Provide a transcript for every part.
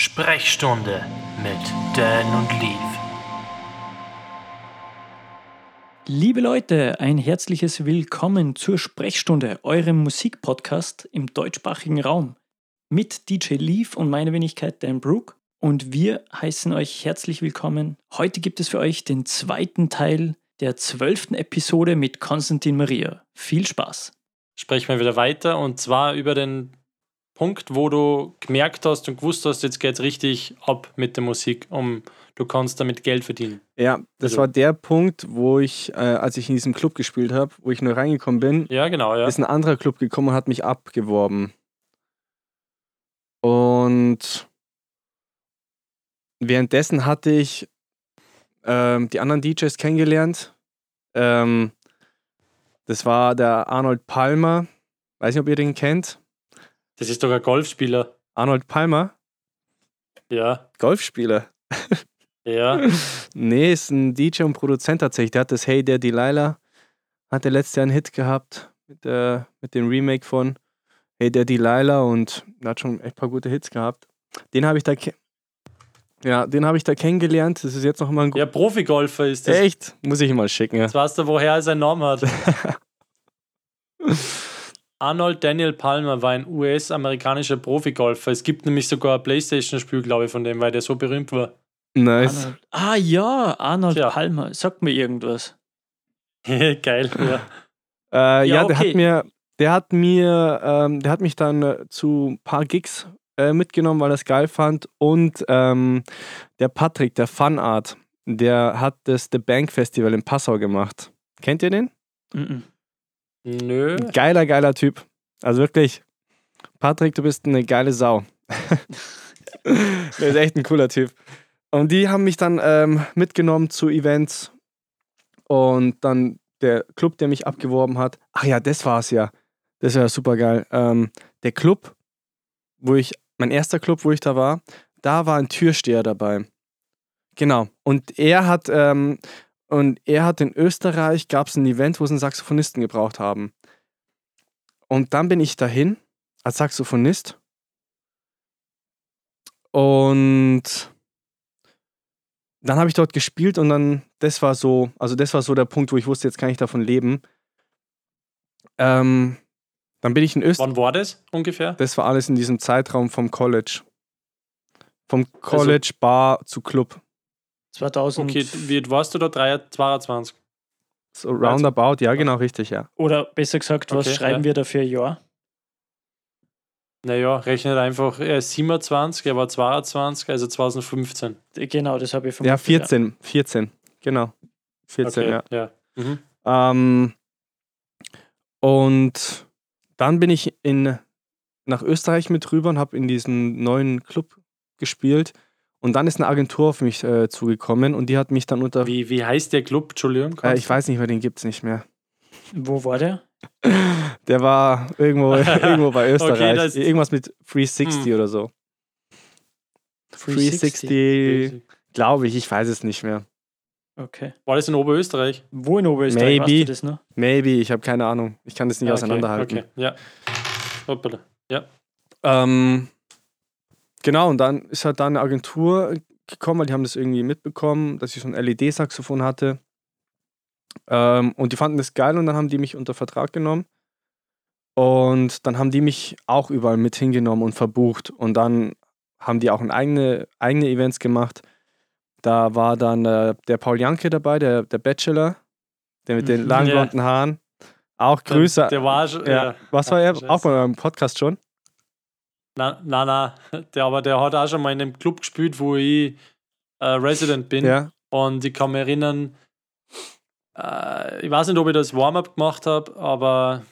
Sprechstunde mit Dan und Leaf. Liebe Leute, ein herzliches Willkommen zur Sprechstunde, eurem Musikpodcast im deutschsprachigen Raum. Mit DJ Leaf und meiner Wenigkeit Dan Brook. Und wir heißen euch herzlich willkommen. Heute gibt es für euch den zweiten Teil der zwölften Episode mit Konstantin Maria. Viel Spaß! Sprechen wir wieder weiter und zwar über den Punkt, wo du gemerkt hast und gewusst hast, jetzt geht es richtig ab mit der Musik, um du kannst damit Geld verdienen. Ja, das Also- war der Punkt, wo ich, äh, als ich in diesem Club gespielt habe, wo ich nur reingekommen bin, Ja, genau, ja. ist ein anderer Club gekommen und hat mich abgeworben. Und währenddessen hatte ich ähm, die anderen DJs kennengelernt. Ähm, das war der Arnold Palmer. Weiß nicht, ob ihr den kennt. Das ist doch ein Golfspieler. Arnold Palmer, Ja, Golfspieler. ja. Nee, ist ein DJ und Produzent tatsächlich. Der hat das Hey der Delilah, hat der letztes Jahr einen Hit gehabt mit, äh, mit dem Remake von Hey der Delilah und der hat schon echt ein paar gute Hits gehabt. Den habe ich da ja, den habe ich da kennengelernt. Das ist jetzt noch mal ein Ja, Profigolfer ist das. Echt? Muss ich ihm mal schicken. Ja. Jetzt weißt du, woher er seinen Namen hat. Arnold Daniel Palmer war ein US-amerikanischer Profigolfer. Es gibt nämlich sogar ein Playstation-Spiel, glaube ich, von dem, weil der so berühmt war. Nice. Arnold. Ah ja, Arnold Tja. Palmer. Sagt mir irgendwas. Geil, ja. Äh, ja, Ja, der okay. hat mir, der hat mir, ähm, der hat mich dann äh, zu ein paar Gigs äh, mitgenommen, weil er es geil fand. Und ähm, der Patrick, der Funart, der hat das The Bank Festival in Passau gemacht. Kennt ihr den? Mhm. Nö. Geiler, geiler Typ. Also wirklich, Patrick, du bist eine geile Sau. der ist echt ein cooler Typ. Und die haben mich dann ähm, mitgenommen zu Events. Und dann der Club, der mich abgeworben hat. Ach ja, das war's ja. Das war super geil. Ähm, der Club, wo ich, mein erster Club, wo ich da war, da war ein Türsteher dabei. Genau. Und er hat, ähm, und er hat in Österreich, gab es ein Event, wo sie einen Saxophonisten gebraucht haben. Und dann bin ich dahin als Saxophonist. Und dann habe ich dort gespielt und dann, das war so, also das war so der Punkt, wo ich wusste, jetzt kann ich davon leben. Ähm, dann bin ich in Österreich. Wann war das ungefähr? Das war alles in diesem Zeitraum vom College. Vom College Bar zu Club. 2000 Okay, wie warst du da? Drei- 22. So roundabout, ja, genau, richtig, ja. oder besser gesagt, was Okay, schreiben ja. wir da für ein Jahr? Naja, rechnet einfach, er ist 27, er war 22, also 2015. Genau, das habe ich Ja, vermutet, 14, 14, genau. 14, Okay, ja. ja. Mhm. Ähm, und dann bin ich in, nach Österreich mit rüber und habe in diesem neuen Club gespielt. Und dann ist eine Agentur auf mich äh, zugekommen und die hat mich dann unter. Wie, wie heißt der Club? Entschuldigung. Äh, ich weiß nicht mehr, den gibt es nicht mehr. Wo war der? Der war irgendwo, irgendwo bei Österreich. das- Irgendwas mit 360 Hm. oder so. 360, glaube ich, ich weiß es nicht mehr. Okay. War das in Oberösterreich? Wo in Oberösterreich Maybe. das noch? Maybe, ich habe keine Ahnung. Ich kann das nicht Ah, auseinanderhalten. Okay, okay. ja. Hoppala. Ähm, genau, und dann ist halt da eine Agentur gekommen, weil die haben das irgendwie mitbekommen, dass ich so ein LED-Saxophon hatte. Ähm, und die fanden das geil und dann haben die mich unter Vertrag genommen. Und dann haben die mich auch überall mit hingenommen und verbucht. Und dann haben die auch eigene, eigene Events gemacht. Da war dann äh, der Paul Janke dabei, der, der Bachelor, der mit den Mhm, langen ja. blonden Haaren. Auch Grüße. Der war schon. ja. Ja. Was war er? Auch bei eurem Podcast schon? Na, na, na. Der, aber der hat auch schon mal in einem Club gespielt, wo ich äh, Resident bin. Ja. Und ich kann mich erinnern, äh, ich weiß nicht, ob ich das Warm-up gemacht habe, aber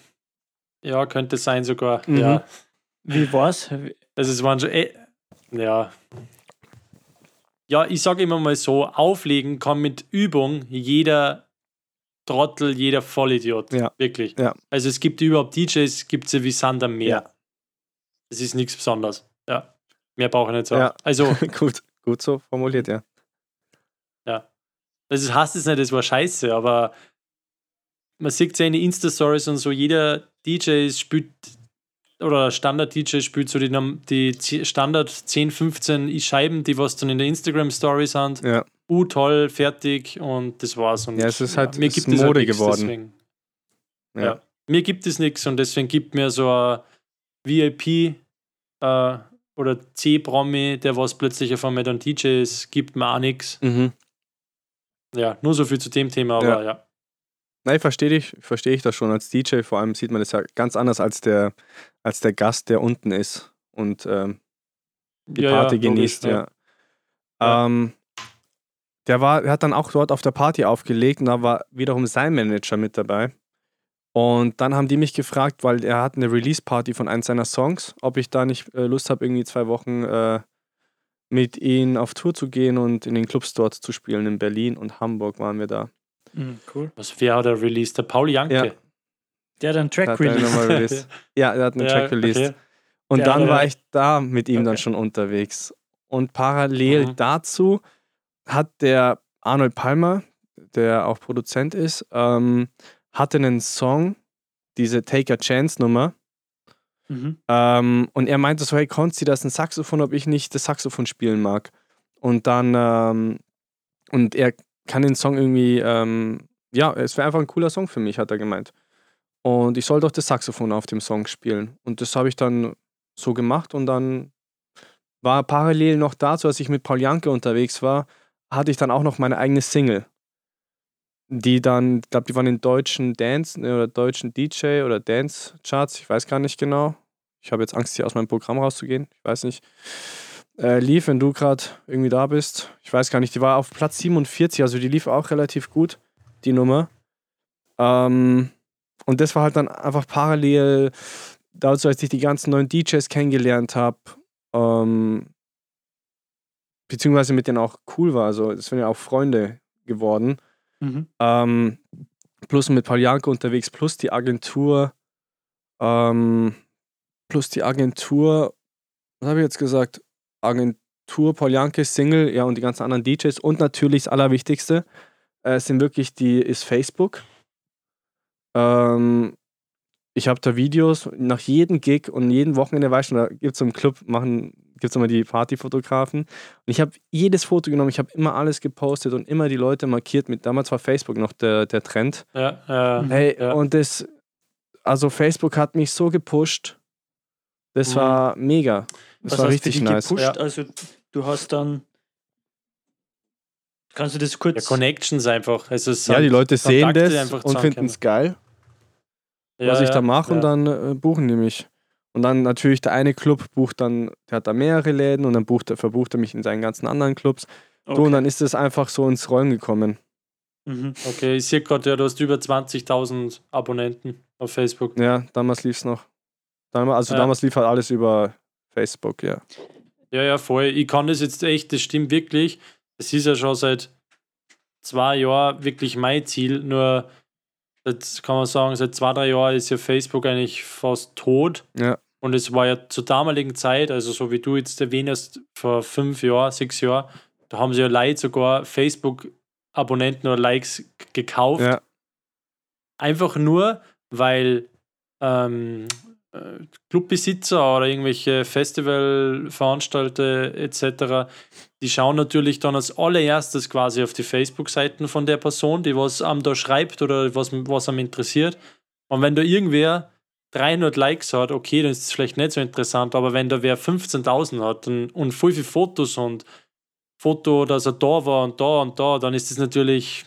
ja, könnte sein sogar. Mhm. Ja. Wie war's? Also es waren schon. Eh, ja. Ja, ich sage immer mal so: Auflegen kann mit Übung jeder Trottel, jeder Vollidiot. Ja. Wirklich. Ja. Also es gibt überhaupt DJs, gibt es wie Sand am Meer. Ja. Es ist nichts Besonderes. Ja. Mehr brauche ich nicht sagen. Ja. Also, gut, gut so formuliert, ja. das heißt jetzt nicht, das war scheiße, aber man sieht ja in den Insta-Stories und so, jeder DJ spielt oder Standard-DJ spielt so die, die Standard 10, 15 Scheiben, die was dann in der Instagram-Story sind. Ja. Uh, toll, fertig und das war's. Und Ja, es ist halt- mir es gibt ist es halt Mode nix, geworden. Deswegen. Ja. Ja. Mir gibt es nichts und deswegen gibt mir so ein VIP äh, oder C-Promi, der was plötzlich auf einmal dann DJ ist, gibt mir auch nichts. Mhm. Ja, nur so viel zu dem Thema, aber Ja. ja. Nein, verstehe ich, verstehe ich das schon. Als DJ vor allem sieht man das ja ganz anders als der, als der Gast, der unten ist und ähm, die Ja, Party ja, logisch, genießt, ja. ja. Ja. Ähm, der war, der hat dann auch dort auf der Party aufgelegt und da war wiederum sein Manager mit dabei. Und dann haben die mich gefragt, weil er hat eine Release-Party von einem seiner Songs, ob ich da nicht äh, Lust habe, irgendwie zwei Wochen äh, mit ihnen auf Tour zu gehen und in den Clubs dort zu spielen. In Berlin und Hamburg waren wir da. Mhm, cool. Was wer hat er released? Der Paul Janke. Ja. Der hat einen Track hat released. nochmal released. Ja, er hat einen Track released. okay. Und Der dann war ich da mit ihm dann Okay. schon unterwegs. Und parallel Mhm. dazu hat der Arnold Palmer, der auch Produzent ist, ähm, hatte einen Song, diese Take a Chance Nummer. Mhm. Ähm, und er meinte so, hey Konzi, das ist ein Saxophon, ob ich nicht das Saxophon spielen mag. Und dann, ähm, und er kann den Song irgendwie, ähm, ja, es wäre einfach ein cooler Song für mich, hat er gemeint. Und ich soll doch das Saxophon auf dem Song spielen. Und das habe ich dann so gemacht und dann war parallel noch dazu, als ich mit Paul Janke unterwegs war, hatte ich dann auch noch meine eigene Single. Die dann, ich glaube, die waren in deutschen Dance ne, oder deutschen DJ oder Dance Charts, ich weiß gar nicht genau. Ich habe jetzt Angst, hier aus meinem Programm rauszugehen. Ich weiß nicht. Äh, lief, wenn du gerade irgendwie da bist. Ich weiß gar nicht, die war auf Platz 47, also die lief auch relativ gut, die Nummer. Ähm, und das war halt dann einfach parallel dazu, als ich die ganzen neuen DJs kennengelernt habe, ähm, beziehungsweise mit denen auch cool war. Also, es sind ja auch Freunde geworden. Mhm. Ähm, plus mit Paljanko unterwegs, plus die Agentur, ähm, plus die Agentur, was habe ich jetzt gesagt? Agentur, Paljanke, Single, ja, und die ganzen anderen DJs. Und natürlich das Allerwichtigste äh, sind wirklich die, ist Facebook. Ähm, ich habe da Videos nach jedem Gig und jedem Wochenende, weißt du, da gibt es im Club, machen, gibt es immer die Partyfotografen. Und ich habe jedes Foto genommen, ich habe immer alles gepostet und immer die Leute markiert mit, damals war Facebook noch der, der Trend. Ja, ja. Hey, ja. und das, also Facebook hat mich so gepusht. Das Mhm. war mega. Das Was war hast richtig nice. gepusht? Ja. Also du hast dann. Kannst du das ja, kurz. Connections einfach. Also Ja, die Leute sehen Kontakte, die das und finden es geil, Ja, was ich ja, da mache und ja. dann äh, buchen die mich. Und dann natürlich der eine Club bucht dann, der hat da mehrere Läden und dann bucht er, verbucht er mich in seinen ganzen anderen Clubs. Okay. Du, und dann ist es einfach so ins Rollen gekommen. mhm. Okay, ich sehe gerade, ja, du hast über 20.000 Abonnenten auf Facebook. Ja, damals lief es noch. Damals, also Ja. damals lief halt alles über Facebook, ja. Ja, ja, voll. Ich kann das jetzt echt, das stimmt wirklich. Es ist ja schon seit zwei Jahren wirklich mein Ziel. Nur, jetzt kann man sagen, seit zwei, drei Jahren ist ja Facebook eigentlich fast tot. Ja. Und es war ja zur damaligen Zeit, also so wie du jetzt erwähnt hast, vor fünf Jahren, sechs Jahren, da haben sie ja Leute sogar Facebook-Abonnenten oder Likes gekauft. Ja, Einfach nur, weil ähm, äh, Clubbesitzer oder irgendwelche Festivalveranstalter etc., die schauen natürlich dann als allererstes quasi auf die Facebook-Seiten von der Person, die was am da schreibt oder was, was am interessiert. Und wenn da irgendwer 300 Likes hat, okay, dann ist es vielleicht nicht so interessant, aber wenn da wer 15.000 hat und, und voll viele Fotos und Foto, dass er da war und da und da, dann ist es natürlich,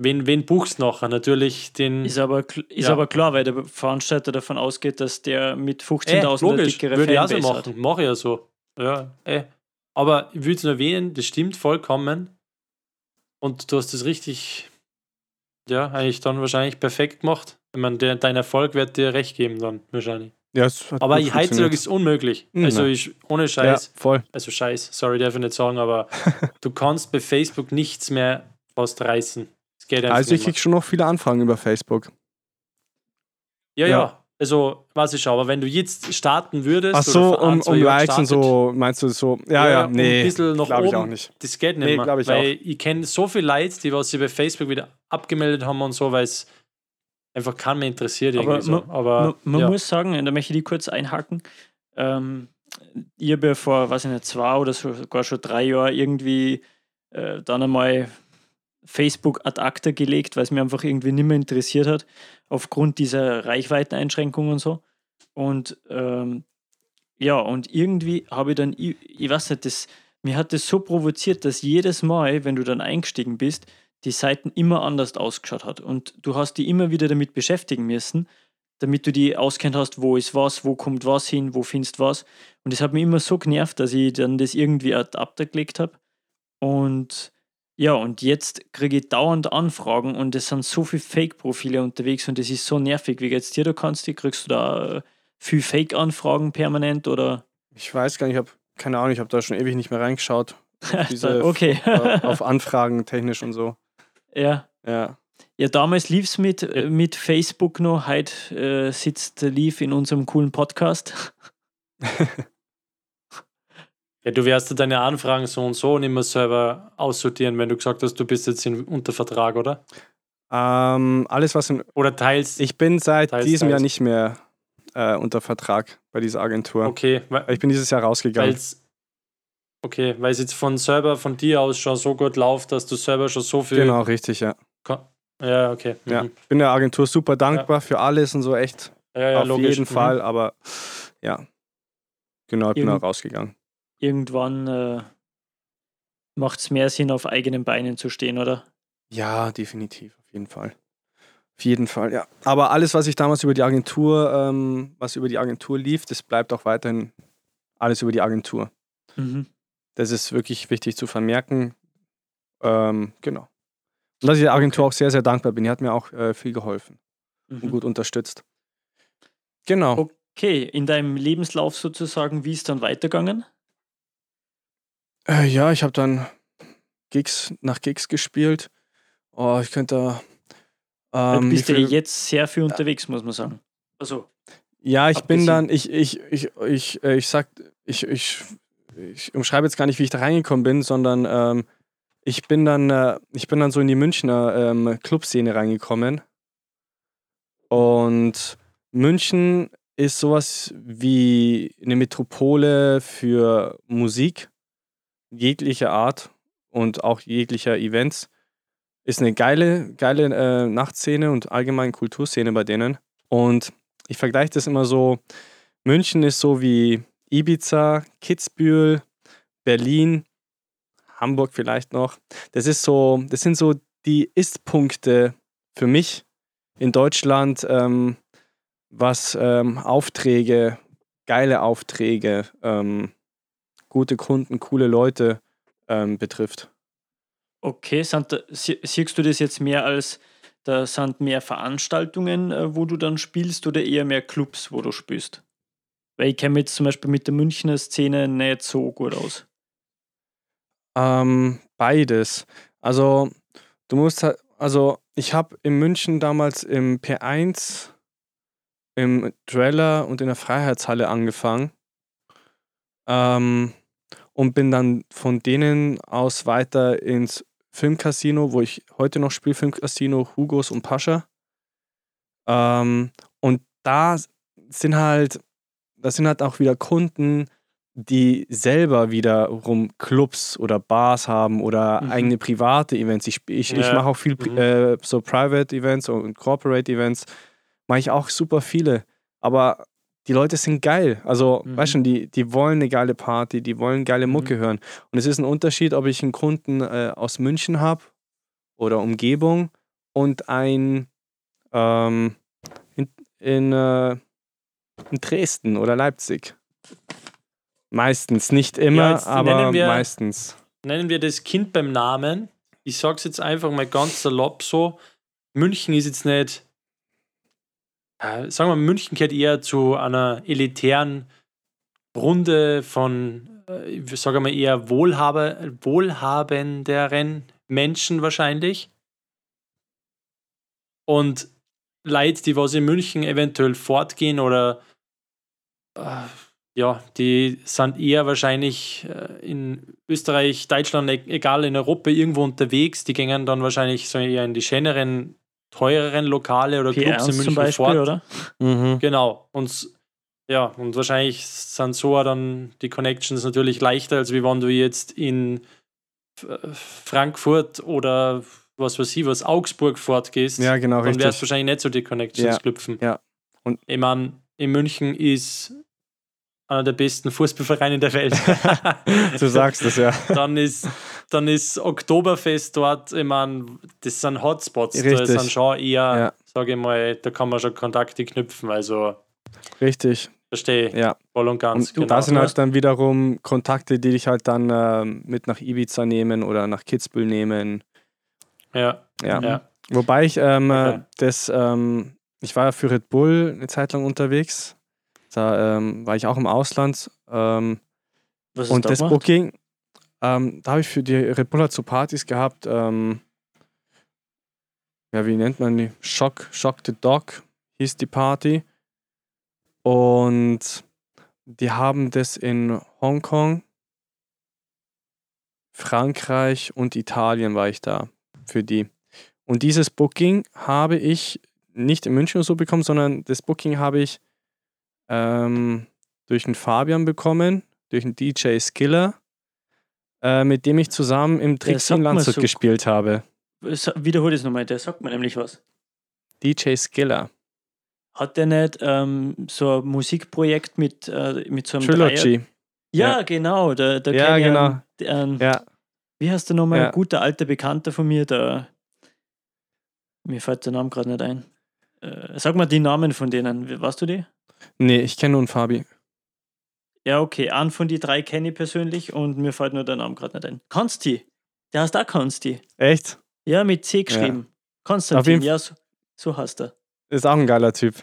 wen, wen buchst du nachher? Natürlich den. Ist, aber, ist Ja. aber klar, weil der Veranstalter davon ausgeht, dass der mit Äh, 15.000 eine logisch, dickere würde ich auch so Fanbase hat. machen. Mache ich ja so. Ja, eh. Aber ich würde es nur erwähnen, das stimmt vollkommen. Und du hast es richtig, ja, eigentlich dann wahrscheinlich perfekt gemacht. Ich meine, der, dein Erfolg wird dir recht geben dann, wahrscheinlich. ja Aber heutzutage funktioniert. ist unmöglich. Mhm. Also ich, ohne Ja, Scheiß, voll. also Scheiß, sorry, darf ich nicht sagen, aber du kannst bei Facebook nichts mehr fast reißen. Es geht einfach Also ich krieg schon noch viele Anfragen über Facebook. Ja, Ja. ja. Also, weiß ich schon, aber wenn du jetzt starten würdest. Ach so, um, um Likes und so, meinst du so? Ja, ja, um nee. Ein bisschen nach Glaube ich auch nicht. Das geht nicht Nee, mehr. ich weil ich kenne so viele Leute, die was sie bei Facebook wieder abgemeldet haben und so, weil es einfach keinen mehr interessiert. Aber irgendwie so. Aber man man ja. muss sagen, da möchte ich die kurz einhaken. Ähm, ich habe ja vor, weiß ich nicht, zwei oder so, sogar schon drei Jahren irgendwie äh, dann einmal Facebook ad acta gelegt, weil es mir einfach irgendwie nicht mehr interessiert hat, aufgrund dieser Reichweiteneinschränkungen und so. Und ähm, ja, und irgendwie habe ich dann, ich, ich weiß nicht, das, mir hat das so provoziert, dass jedes Mal, wenn du dann eingestiegen bist, die Seiten immer anders ausgeschaut hat. Und du hast die immer wieder damit beschäftigen müssen, damit du die auskennt hast, wo ist was, wo kommt was hin, wo findest was. Und das hat mich immer so genervt, dass ich dann das irgendwie ad acta gelegt habe. Und ja, und jetzt kriege ich dauernd Anfragen und es sind so viele Fake-Profile unterwegs und das ist so nervig. Wie geht's dir? Du kannst die, kriegst du da äh, viel Fake-Anfragen permanent oder? Ich weiß gar nicht, ich habe keine Ahnung, ich habe da schon ewig nicht mehr reingeschaut. Diese okay. äh, auf Anfragen technisch und so. Ja. Ja. Ja, damals lief es mit, äh, mit Facebook noch, heute äh, sitzt Lief in unserem coolen Podcast. ja, du wirst ja deine Anfragen so und so nicht mehr selber aussortieren, wenn du gesagt hast, du bist jetzt in, unter Vertrag, oder? Ähm, alles, was in, Oder teilst. ich bin seit Teils, diesem Jahr teils. nicht mehr äh, unter Vertrag bei dieser Agentur. okay, weil Ich bin dieses Jahr rausgegangen. es okay, weil es jetzt von selber von dir aus schon so gut läuft, dass du selber schon so viel. Genau, richtig, ja. Ja, okay. Mhm. ja. Bin der Agentur super dankbar für alles und so, echt. ja, ja auf logisch. jeden Mhm. Fall, aber ja. Genau, ich bin Irgend- auch rausgegangen. Irgendwann äh, macht es mehr Sinn, auf eigenen Beinen zu stehen, oder? Ja, definitiv, auf jeden Fall. Auf jeden Fall, ja. Aber alles, was ich damals über die Agentur, ähm, was über die Agentur lief, das bleibt auch weiterhin alles über die Agentur. Mhm. Das ist wirklich wichtig zu vermerken. Ähm, genau. Und dass ich der Agentur auch sehr, sehr dankbar bin. Die hat mir auch äh, viel geholfen und Mhm. gut unterstützt. Genau. Okay, in deinem Lebenslauf sozusagen, wie ist dann weitergegangen? Äh, ja, ich habe dann Gigs nach Gigs gespielt. Oh, ich könnte. Weil Ähm, du bist ja jetzt sehr viel unterwegs, muss man sagen. Also, Ja, ich bin dann, ich, ich, ich, ich, äh, ich sag, ich, ich, ich umschreibe jetzt gar nicht, wie ich da reingekommen bin, sondern ähm, ich bin dann, äh, ich bin dann so in die Münchner ähm, Clubszene reingekommen. Und München ist sowas wie eine Metropole für Musik jeglicher Art und auch jeglicher Events. Ist eine geile, geile äh, Nachtszene und allgemein Kulturszene bei denen. Und ich vergleiche das immer so, München ist so wie Ibiza, Kitzbühel, Berlin, Hamburg vielleicht noch. Das ist so, das sind so die Ist-Punkte für mich in Deutschland, ähm, was ähm, Aufträge, geile Aufträge, ähm, gute Kunden, coole Leute ähm, betrifft. okay, sind siehst du das jetzt mehr als, da sind mehr Veranstaltungen, äh, wo du dann spielst oder eher mehr Clubs, wo du spielst? Weil ich kenne mich jetzt zum Beispiel mit der Münchner Szene nicht so gut aus. Ähm, beides. Also, du musst halt, also ich habe in München damals im P1, im Dweller und in der Freiheitshalle angefangen. Ähm, und bin dann von denen aus weiter ins Filmcasino, wo ich heute noch spiele, Filmcasino, Hugos und Pascha. Ähm, und da sind halt, das sind halt auch wieder Kunden, die selber wiederum Clubs oder Bars haben oder Mhm. eigene private Events. Ich, ich, ich Ja. mache auch viel Mhm. äh, so Private Events und Corporate Events. Mache ich auch super viele. Aber die Leute sind geil. Also, Mhm. weißt schon, die, die wollen eine geile Party, die wollen geile Mhm. Mucke hören. Und es ist ein Unterschied, ob ich einen Kunden äh, aus München habe oder Umgebung und ein ähm, in, in, äh, in Dresden oder Leipzig. Meistens, nicht immer, jetzt aber wir- meistens. Nennen wir das Kind beim Namen. Ich sag's jetzt einfach mal ganz salopp so. München ist jetzt nicht. Äh, sagen wir, München gehört eher zu einer elitären Runde von, äh, ich sage mal, eher Wohlhaber, wohlhabenderen Menschen wahrscheinlich. Und Leute, die was in München eventuell fortgehen oder ja, die sind eher wahrscheinlich äh, in Österreich, Deutschland, e- egal in Europa irgendwo unterwegs. Die gehen dann wahrscheinlich so eher in die schöneren teureren Lokale oder Clubs in P1 München zum Beispiel, fort. oder? Mhm. Genau. Und ja, und wahrscheinlich sind so dann die Connections natürlich leichter, als wie wenn du jetzt in äh, Frankfurt oder was weiß ich, was Augsburg fortgehst. Ja, genau, dann wär's richtig. wahrscheinlich nicht so die Connections Ja, knüpfen. ja. Und- ich meine, in München ist einer der besten Fußballvereine der Welt. Du sagst es, ja. dann ist dann ist Oktoberfest dort, ich meine, das sind Hotspots, da Richtig. sind schon eher, Ja. sage ich mal, da kann man schon Kontakte knüpfen, also Richtig, verstehe ja. voll und ganz. Und genau. da sind Du halt dann wiederum Kontakte, die dich halt dann ähm, mit nach Ibiza nehmen oder nach Kitzbühel nehmen. ja, Ja. ja. Wobei ich ähm, Okay. äh, das, ähm, ich war ja für Red Bull eine Zeit lang unterwegs. Da ähm, war ich auch im Ausland. Ähm, Was und da das gemacht? Booking, ähm, da habe ich für die Red Bull halt so Partys gehabt. Ähm, ja, wie nennt man die? Shock, Shock the Dog hieß die Party. Und die haben das in Hongkong, Frankreich und Italien war ich da für die. Und dieses Booking habe ich nicht in München so bekommen, sondern das Booking habe ich ähm, durch einen Fabian bekommen, durch einen DJ Skiller, äh, mit dem ich zusammen im Der sagt in Landshut so- gespielt habe. Sa- Wiederhol das nochmal, der sagt mir nämlich was. DJ Skiller. Hat der nicht ähm, so ein Musikprojekt mit, äh, mit so einem Dreier- Trilogy. Ja, Ja. genau. Da, da Ja, genau. einen- einen- Ja, Wie heißt der nochmal? Ja. Ein guter alter Bekannter von mir, der. Mir fällt der Name gerade nicht ein. Äh, sag mal die Namen von denen. Weißt du die? nee, ich kenne nur einen Fabi. Ja, okay. Einen von die drei kenne ich persönlich und mir fällt nur der Name gerade nicht ein. Konsti. Der heißt auch Konsti. Echt? Ja, mit C geschrieben. Konstantin, jeden ja, so, so heißt er. Ist auch ein geiler Typ.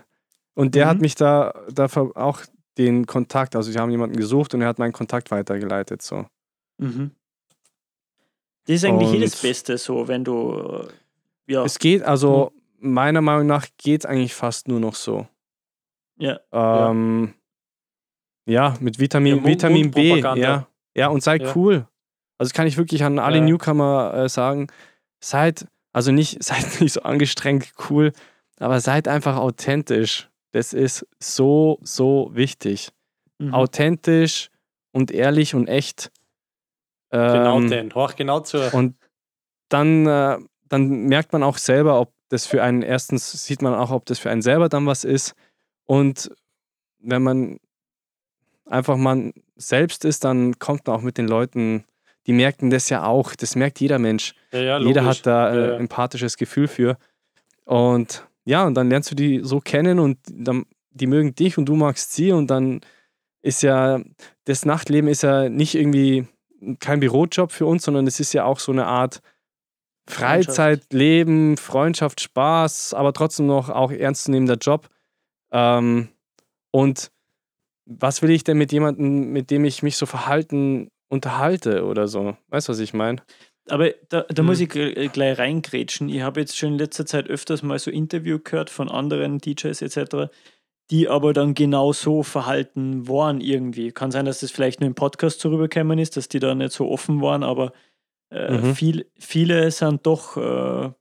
Und der Mhm. hat mich da, da auch den Kontakt, also wir haben jemanden gesucht und er hat meinen Kontakt weitergeleitet. So. Mhm. Das ist eigentlich Und- jedes Beste so, wenn du. äh, Ja, Es geht, also meiner Meinung nach geht es eigentlich fast nur noch so. ja. Ähm, ja. mit Vitamin, Ja, Vitamin B. Ja. ja, und seid Ja. cool. Also das kann ich wirklich an alle Ja. Newcomer äh, sagen. Seid, also nicht, seid nicht so angestrengt cool, aber seid einfach authentisch. Das ist so, so wichtig. Mhm. Authentisch und ehrlich und echt. Genau Ähm, den, horch genau zu. und dann, äh, dann merkt man auch selber, ob das für einen, erstens sieht man auch, ob das für einen selber dann was ist. Und wenn man einfach man selbst ist, dann kommt man auch mit den Leuten, die merken das ja auch. Das merkt jeder Mensch. Ja, ja, Jeder hat da äh, Ja, ja. empathisches Gefühl für. Und ja, und dann lernst du die so kennen und dann, die mögen dich und du magst sie und dann ist ja, das Nachtleben ist ja nicht irgendwie kein Bürojob für uns, sondern es ist ja auch so eine Art Freizeit, Leben, Freundschaft, Spaß, aber trotzdem noch auch ernstzunehmender Job. Ähm, und was will ich denn mit jemandem, mit dem ich mich so verhalten unterhalte oder so? Weißt du, was ich meine? Aber da, da Mhm. muss ich äh, gleich reingrätschen. Ich habe jetzt schon in letzter Zeit öfters mal so Interview gehört von anderen DJs etc., die aber dann genau so verhalten waren irgendwie. Kann sein, dass das vielleicht nur im Podcast so rübergekommen ist, dass die da nicht so offen waren, aber äh, Mhm. viel, viele sind doch, äh,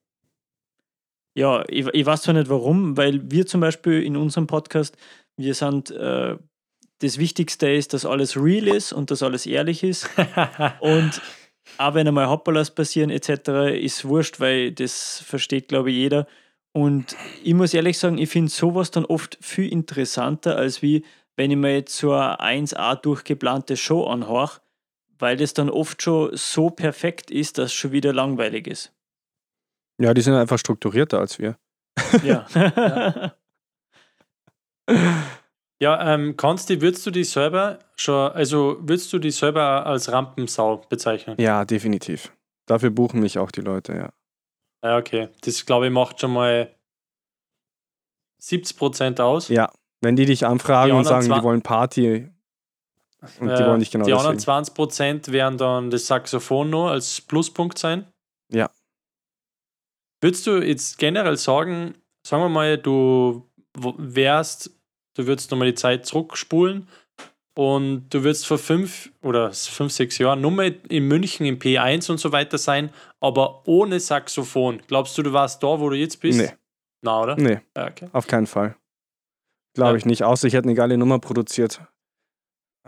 ja, ich, ich weiß zwar nicht warum, weil wir zum Beispiel in unserem Podcast, wir sind, äh, das Wichtigste ist, dass alles real ist und dass alles ehrlich ist. Und auch wenn einmal Hoppalas passieren etc., ist wurscht, weil das versteht, glaube ich, jeder. Und ich muss ehrlich sagen, ich finde sowas dann oft viel interessanter, als wie wenn ich mir jetzt so eine 1A durchgeplante Show anhöre, weil das dann oft schon so perfekt ist, dass es schon wieder langweilig ist. Ja, die sind einfach strukturierter als wir. Ja. Ja, ähm, Konsti, würdest du dich selber schon, also würdest du dich selber als Rampensau bezeichnen? Ja, definitiv. Dafür buchen mich auch die Leute, ja. Ja, okay. Das glaube ich macht schon mal 70% aus. Ja, wenn die dich anfragen Die und sagen, die wollen Party und die Äh, wollen dich genau Die anderen deswegen. 20% werden dann das Saxophon noch als Pluspunkt sein. Ja. Würdest du jetzt generell sagen, sagen wir mal, du wärst, du würdest nochmal die Zeit zurückspulen und du wirst vor fünf oder fünf, sechs Jahren nur mal in München im P1 und so weiter sein, aber ohne Saxophon. Glaubst du, du warst da, wo du jetzt bist? Nee. Na, oder? Nee, Ja, okay. auf keinen Fall. Glaube Ja. ich nicht. Außer ich hätte eine geile Nummer produziert.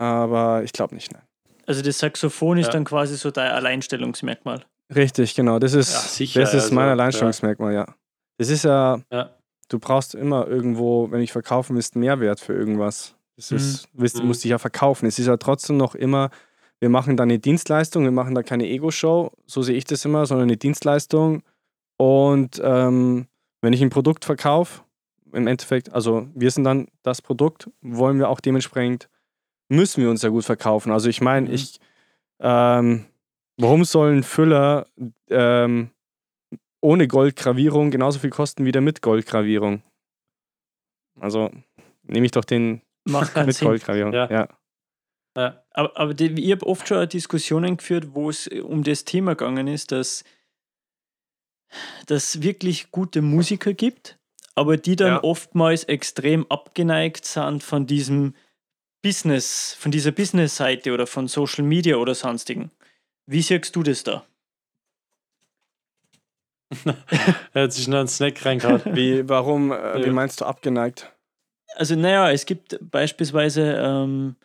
Aber ich glaube nicht, nein. Also das Saxophon ist Ja. dann quasi so dein Alleinstellungsmerkmal. Richtig, genau. Das ist, Ja, sicher, das ist also, mein. Alleinstellungsmerkmal, ja. Das ist ja, Ja. du brauchst immer irgendwo, wenn ich verkaufen willst, Mehrwert für irgendwas. Das ist, willst, Mhm. musst dich ja verkaufen. Es ist ja trotzdem noch immer, wir machen da eine Dienstleistung, wir machen da keine Ego-Show, so sehe ich das immer, sondern eine Dienstleistung. Und ähm, wenn ich ein Produkt verkaufe, im Endeffekt, also wir sind dann das Produkt, wollen wir auch dementsprechend, müssen wir uns ja gut verkaufen. Also ich meine, Mhm. ich, ähm, warum soll ein Füller ähm, ohne Goldgravierung genauso viel kosten wie der mit Goldgravierung? Also nehme ich doch den Macht mit Sinn. Goldgravierung. Ja. Ja. Ja. Aber, aber die, ich habe oft schon Diskussionen geführt, wo es um das Thema gegangen ist, dass dass wirklich gute Musiker gibt, aber die dann Ja. oftmals extrem abgeneigt sind von diesem Business, von dieser Business-Seite oder von Social Media oder sonstigen. Wie siehst du das da? Er hat sich noch einen Snack reingehauen. Wie, warum, äh, wie meinst du abgeneigt? Also, naja, es gibt beispielsweise, ähm,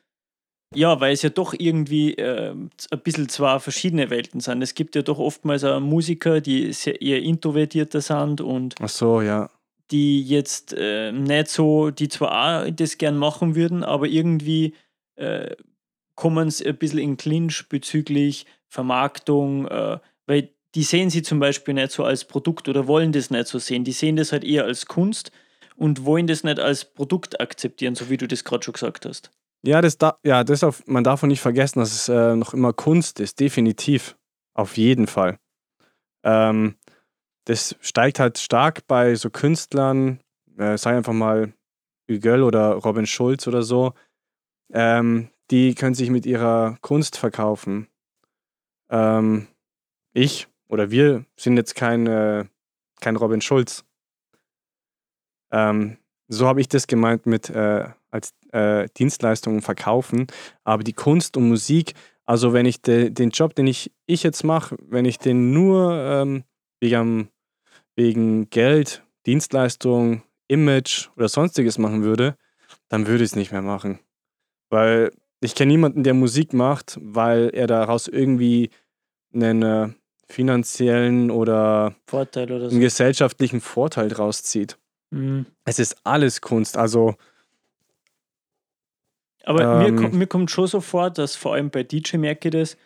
ja, weil es ja doch irgendwie z- ein bisschen zwei verschiedene Welten sind. Es gibt ja doch oftmals auch Musiker, die sehr eher introvertierter sind und Ach so, ja. Die jetzt äh, nicht so, die zwar auch das gern machen würden, aber irgendwie äh, kommen sie ein bisschen in Clinch bezüglich Vermarktung, äh, weil die sehen sie zum Beispiel nicht so als Produkt oder wollen das nicht so sehen. Die sehen das halt eher als Kunst und wollen das nicht als Produkt akzeptieren, so wie du das gerade schon gesagt hast. Ja, das da, ja, das auf, man darf auch nicht vergessen, dass es äh, noch immer Kunst ist, definitiv. Auf jeden Fall. Ähm, das steigt halt stark bei so Künstlern, äh, sei einfach mal Hügel oder Robin Schulz oder so. Ähm, die können sich mit ihrer Kunst verkaufen. Ähm, ich oder wir sind jetzt kein, äh, kein Robin Schulz. Ähm, so habe ich das gemeint mit äh, als äh, Dienstleistungen verkaufen. Aber die Kunst und Musik, also wenn ich de, den Job, den ich, ich jetzt mache, wenn ich den nur ähm, wegen, wegen Geld, Dienstleistung, Image oder sonstiges machen würde, dann würde ich es nicht mehr machen. Weil ich kenne niemanden, der Musik macht, weil er daraus irgendwie einen äh, finanziellen oder Vorteil oder so. einen gesellschaftlichen Vorteil draus zieht. Mhm. Es ist alles Kunst. Also Aber mir, Ähm. kommt, mir kommt schon so vor, dass vor allem bei DJ merke ich das,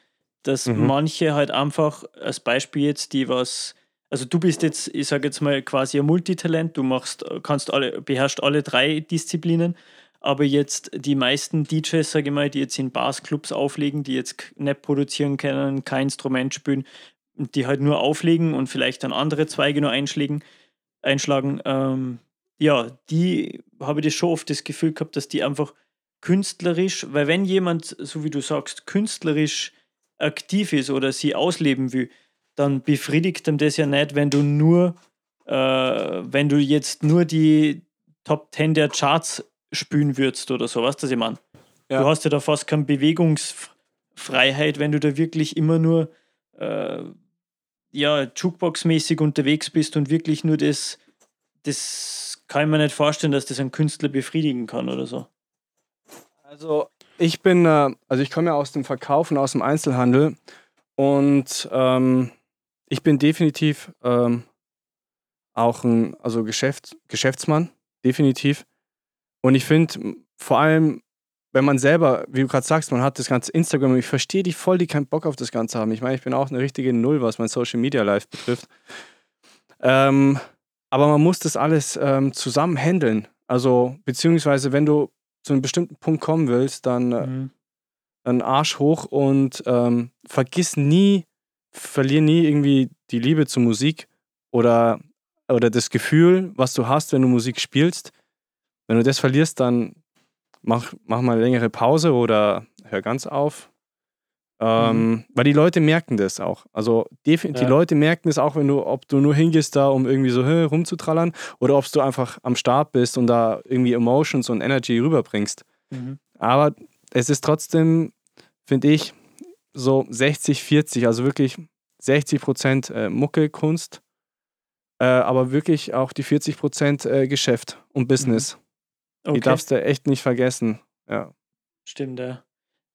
dass Mhm. manche halt einfach, als Beispiel jetzt, die was, also du bist jetzt, ich sage jetzt mal quasi ein Multitalent, du machst, kannst alle, beherrschst alle drei Disziplinen, aber jetzt die meisten DJs, sage ich mal, die jetzt in Bars, Clubs auflegen, die jetzt nicht produzieren können, kein Instrument spielen, die halt nur auflegen und vielleicht dann andere Zweige nur einschlägen, einschlagen, ähm, ja, die habe ich das schon oft das Gefühl gehabt, dass die einfach künstlerisch, weil wenn jemand, so wie du sagst, künstlerisch aktiv ist oder sie ausleben will, dann befriedigt ihm das ja nicht, wenn du nur, äh, wenn du jetzt nur die Top 10 der Charts spielen würdest oder so, weißt du, was ich meine? Ja. Du hast ja da fast keine Bewegungsfreiheit, wenn du da wirklich immer nur äh, ja, Jukebox-mäßig unterwegs bist und wirklich nur das, das kann ich mir nicht vorstellen, dass das ein Künstler befriedigen kann oder so. Also ich bin, äh, also ich komme ja aus dem Verkauf und aus dem Einzelhandel und ähm, ich bin definitiv ähm, auch ein also Geschäft, Geschäftsmann, definitiv. Und ich finde vor allem, wenn man selber, wie du gerade sagst, man hat das ganze Instagram, ich verstehe die voll, die keinen Bock auf das Ganze haben. Ich meine, ich bin auch eine richtige Null, was mein Social Media Life betrifft. Ähm, aber man muss das alles ähm, zusammen handeln. Also, beziehungsweise, wenn du zu einem bestimmten Punkt kommen willst, dann, äh, Mhm. dann Arsch hoch und ähm, vergiss nie, verlier nie irgendwie die Liebe zur Musik oder, oder das Gefühl, was du hast, wenn du Musik spielst. Wenn du das verlierst, dann mach, mach mal eine längere Pause oder hör ganz auf. Ähm, Weil die Leute merken das auch. Also die Ja. Leute merken das auch, wenn du, ob du nur hingehst da, um irgendwie so rumzutrallern, oder ob du einfach am Start bist und da irgendwie Emotions und Energy rüberbringst. Mhm. Aber es ist trotzdem, finde ich, so 60, 40, also wirklich 60 Prozent äh, Mucke-Kunst, äh, aber wirklich auch die 40 Prozent äh, Geschäft und Business. Die Okay, darfst du echt nicht vergessen. Ja. stimmt, ja.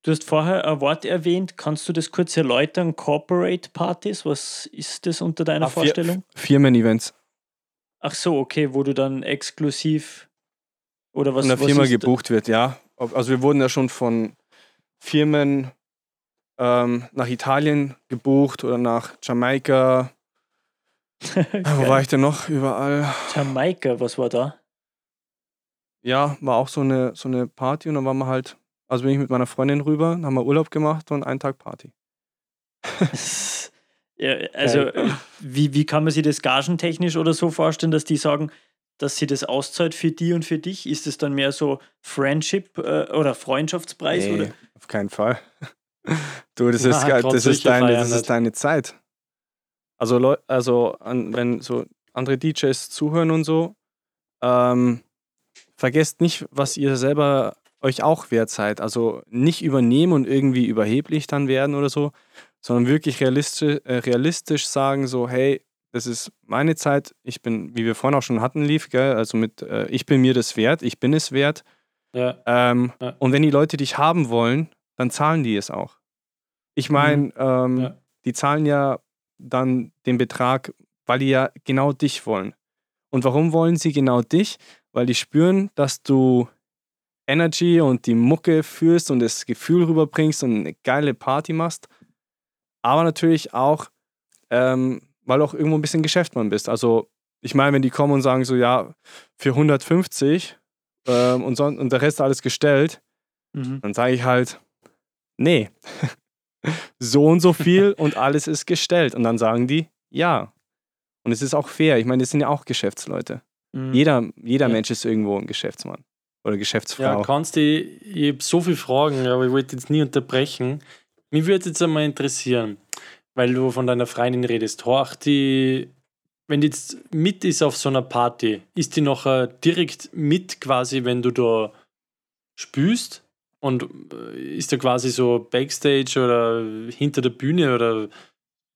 Du hast vorher ein Wort erwähnt. Kannst du das kurz erläutern? Corporate Partys, was ist das unter deiner Ah, Vorstellung? Firmen-Events. Ach so, okay, wo du dann exklusiv oder was von der Firma gebucht wird, ja. Also wir wurden ja schon von Firmen ähm, nach Italien gebucht oder nach Jamaika. Wo war ich denn noch? Überall. Jamaika, was war da? Ja, war auch so eine, so eine Party und dann waren wir halt, also bin ich mit meiner Freundin rüber, dann haben wir Urlaub gemacht und einen Tag Party. ja, also, äh, wie, wie kann man sich das gagentechnisch oder so vorstellen, dass die sagen, dass sie das auszahlt für die und für dich? Ist es dann mehr so Friendship äh, oder Freundschaftspreis? Nee, Oder? auf keinen Fall. Du, das, ist, das, ist, deine, das ist deine Zeit. Also, Leu also an, wenn so andere DJs zuhören und so, ähm, vergesst nicht, was ihr selber euch auch wert seid. Also nicht übernehmen und irgendwie überheblich dann werden oder so, sondern wirklich realistisch, äh, realistisch sagen, so, hey, das ist meine Zeit, ich bin, wie wir vorhin auch schon hatten, lief, gell? also mit, äh, ich bin mir das wert, ich bin es wert. Ja, Ähm, Ja. Und wenn die Leute dich haben wollen, dann zahlen die es auch. Ich meine, ähm, Ja. die zahlen ja dann den Betrag, weil die ja genau dich wollen. Und warum wollen sie genau dich? Weil die spüren, dass du Energy und die Mucke führst und das Gefühl rüberbringst und eine geile Party machst. Aber natürlich auch, ähm, weil du auch irgendwo ein bisschen Geschäftsmann bist. Also, ich meine, wenn die kommen und sagen so, ja, für 150 ähm, und, son und der Rest alles gestellt, Mhm. dann sage ich halt, nee, so und so viel und alles ist gestellt. Und dann sagen die, ja. Und es ist auch fair. Ich meine, das sind ja auch Geschäftsleute. Mhm. Jeder, jeder Ja. Mensch ist irgendwo ein Geschäftsmann oder Geschäftsfrau. ja kannst du, ich habe so viele Fragen, aber ich wollte jetzt nie unterbrechen. Mich würde jetzt einmal interessieren, weil du von deiner Freundin redest, horch die, wenn die jetzt mit ist auf so einer Party, ist die noch äh, direkt mit quasi, wenn du da spülst? Und äh, ist da quasi so Backstage oder hinter der Bühne oder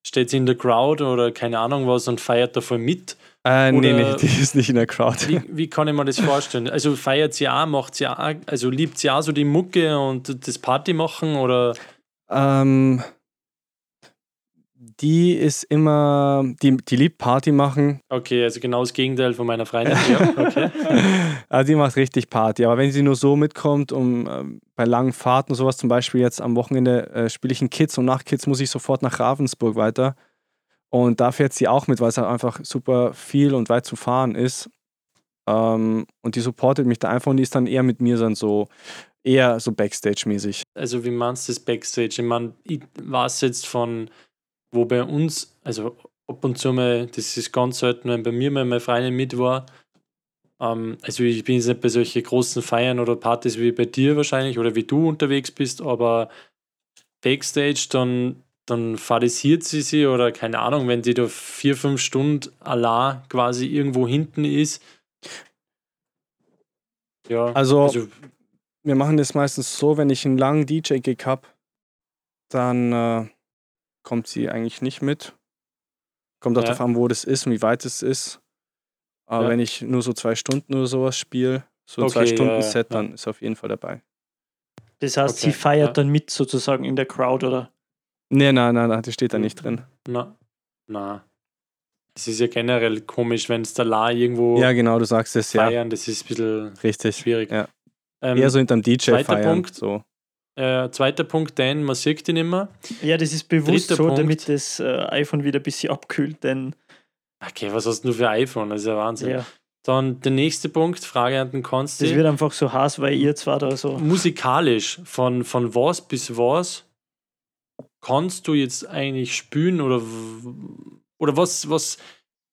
steht sie in der Crowd oder keine Ahnung was und feiert da voll mit? äh, nee, nee, die ist nicht in der Crowd. Wie, wie kann ich mir das vorstellen? Also feiert sie auch, macht sie auch, also liebt sie auch so die Mucke und das Party machen oder Ähm, die ist immer, die, die liebt Party machen. okay, also genau das Gegenteil von meiner Freundin. Ja, okay. also die macht richtig Party. Aber wenn sie nur so mitkommt, um ähm, bei langen Fahrten und sowas, zum Beispiel jetzt am Wochenende äh, spiele ich in Kids und nach Kids muss ich sofort nach Ravensburg weiter. Und da fährt sie auch mit, weil es halt einfach super viel und weit zu fahren ist. Ähm, und die supportet mich da einfach und die ist dann eher mit mir dann so, eher so Backstage-mäßig. Also wie meinst du das Backstage? Ich meine, ich weiß jetzt von, wo bei uns, also ab und zu mal, das ist ganz selten, wenn bei mir mal meine Freundin mit war. Ähm, also ich bin jetzt nicht bei solchen großen Feiern oder Partys wie bei dir wahrscheinlich oder wie du unterwegs bist, aber Backstage, dann, dann fadisiert sie sie oder keine Ahnung, wenn die da vier, fünf Stunden allein quasi irgendwo hinten ist. Ja, Also, also wir machen das meistens so, wenn ich einen langen DJ-Gig habe, dann äh, kommt sie eigentlich nicht mit. Kommt auch Ja. darauf an, wo das ist und wie weit es ist. Aber Ja. wenn ich nur so zwei Stunden oder sowas spiele, so ein Okay, zwei Stunden ja, Set, ja. dann ist sie auf jeden Fall dabei. Das heißt, sie Okay, feiert ja. dann mit sozusagen in der Crowd, oder? Nee, nein, nein, nein, die steht da nicht drin. Na, na. Es ist ja generell komisch, wenn es da la irgendwo Ja, genau, du sagst es, ja. feiern, das ist ein bisschen Richtig. schwierig. Ja. Ähm, Eher so hinterm DJ feiern. Punkt. So. Äh, zweiter Punkt, Dan, man sieht ihn immer. Ja, das ist bewusst Dritter so, Punkt. damit das äh, iPhone wieder ein bisschen abkühlt, denn Okay, was hast du nur für iPhone? Das ist ja Wahnsinn. ja, Dann der nächste Punkt, Frage an den das Konsti. wird einfach so heiß, weil ihr zwar da so. Musikalisch, von, von was bis was kannst du jetzt eigentlich spülen oder, oder was, was,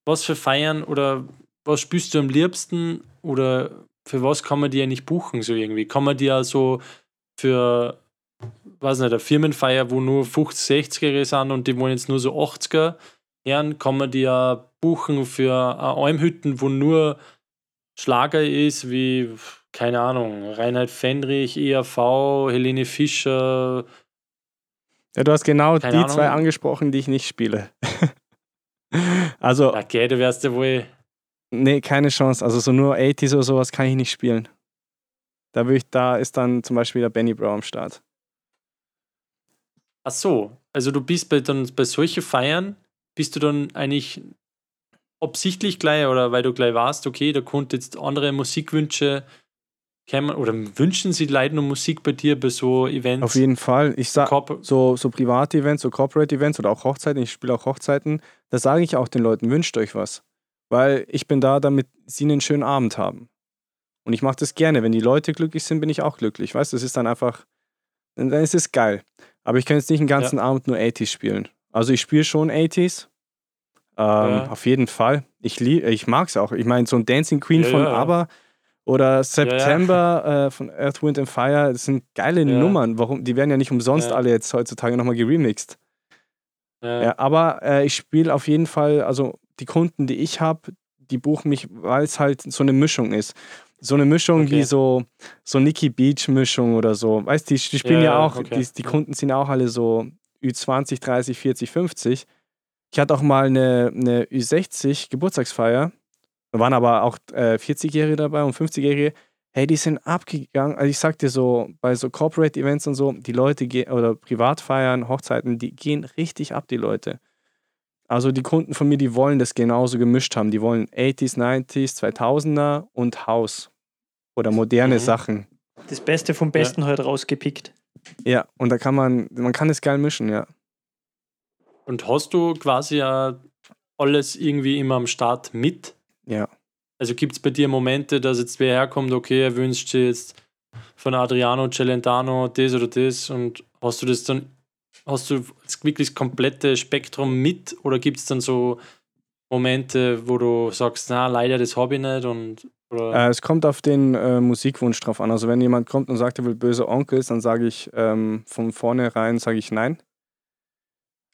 was für Feiern oder was spürst du am liebsten oder für was kann man die eigentlich buchen so irgendwie? Kann man die ja so für, weiß nicht, eine Firmenfeier, wo nur 50, 60er sind und die wollen jetzt nur so 80er hören, kann man die ja buchen für Almhütten, wo nur Schlager ist, wie, keine Ahnung, Reinhard Fendrich, ERV, Helene Fischer. Ja, du hast genau die Ahnung. zwei angesprochen, die ich nicht spiele. also, Okay, du wärst ja wohl. nee, keine Chance. Also so nur 80s oder sowas kann ich nicht spielen. Da, ich, da ist dann zum Beispiel der Benny Brown am Start. Ach so, also du bist bei, dann bei solchen Feiern, bist du dann eigentlich absichtlich gleich oder weil du gleich weißt, okay, da konnte jetzt andere Musikwünsche kämen oder wünschen sie Leute noch Musik bei dir bei so Events? Auf jeden Fall. Ich sag, so, so private Events, so Corporate Events oder auch Hochzeiten, ich spiele auch Hochzeiten, da sage ich auch den Leuten, wünscht euch was. Weil ich bin da, damit sie einen schönen Abend haben. Und ich mache das gerne. Wenn die Leute glücklich sind, bin ich auch glücklich. Weißt du, das ist dann einfach, dann ist es geil. Aber ich kann jetzt nicht den ganzen Abend nur 80s spielen. Also ich spiele schon 80s. Ähm, Ja. Auf jeden Fall. Ich, lieb- ich mag es auch. Ich meine, so ein Dancing Queen Ja, von ja. ABBA oder September Äh, von Earth, Wind and Fire, das sind geile Ja. Nummern. Warum? Die werden ja nicht umsonst Ja. alle jetzt heutzutage nochmal geremixed. ja. Ja, aber äh, ich spiele auf jeden Fall, also die Kunden, die ich habe, die buchen mich, weil es halt so eine Mischung ist. So eine Mischung Okay. wie so, so Nicky Beach-Mischung oder so. Weißt du, die, die spielen Ja, ja, auch, okay. die, die Kunden sind auch alle so Ü20, 30, 40, 50. Ich hatte auch mal eine, eine Ü60 Geburtstagsfeier. Da waren aber auch äh, 40-Jährige dabei und 50-Jährige. Hey, die sind abgegangen. Also ich sag dir so, bei so Corporate Events und so, die Leute gehen, oder Privatfeiern, Hochzeiten, die gehen richtig ab, die Leute. Also die Kunden von mir, die wollen das genauso gemischt haben. Die wollen 80s, 90s, 2000er und House. Oder moderne Mhm. Sachen. Das Beste vom Besten heute rausgepickt. Ja, und da kann man, man kann es geil mischen, ja. Und hast du quasi ja alles irgendwie immer am Start mit? Ja. Also gibt es bei dir Momente, dass jetzt wer herkommt, okay, er wünscht sich jetzt von Adriano Celentano das oder das und hast du das dann, hast du wirklich das komplette Spektrum mit oder gibt es dann so Momente, wo du sagst, na leider, das habe ich nicht und oder Äh, es kommt auf den äh, Musikwunsch drauf an. Also wenn jemand kommt und sagt, er will böse Onkels, dann sage ich ähm, von vornherein sage ich nein.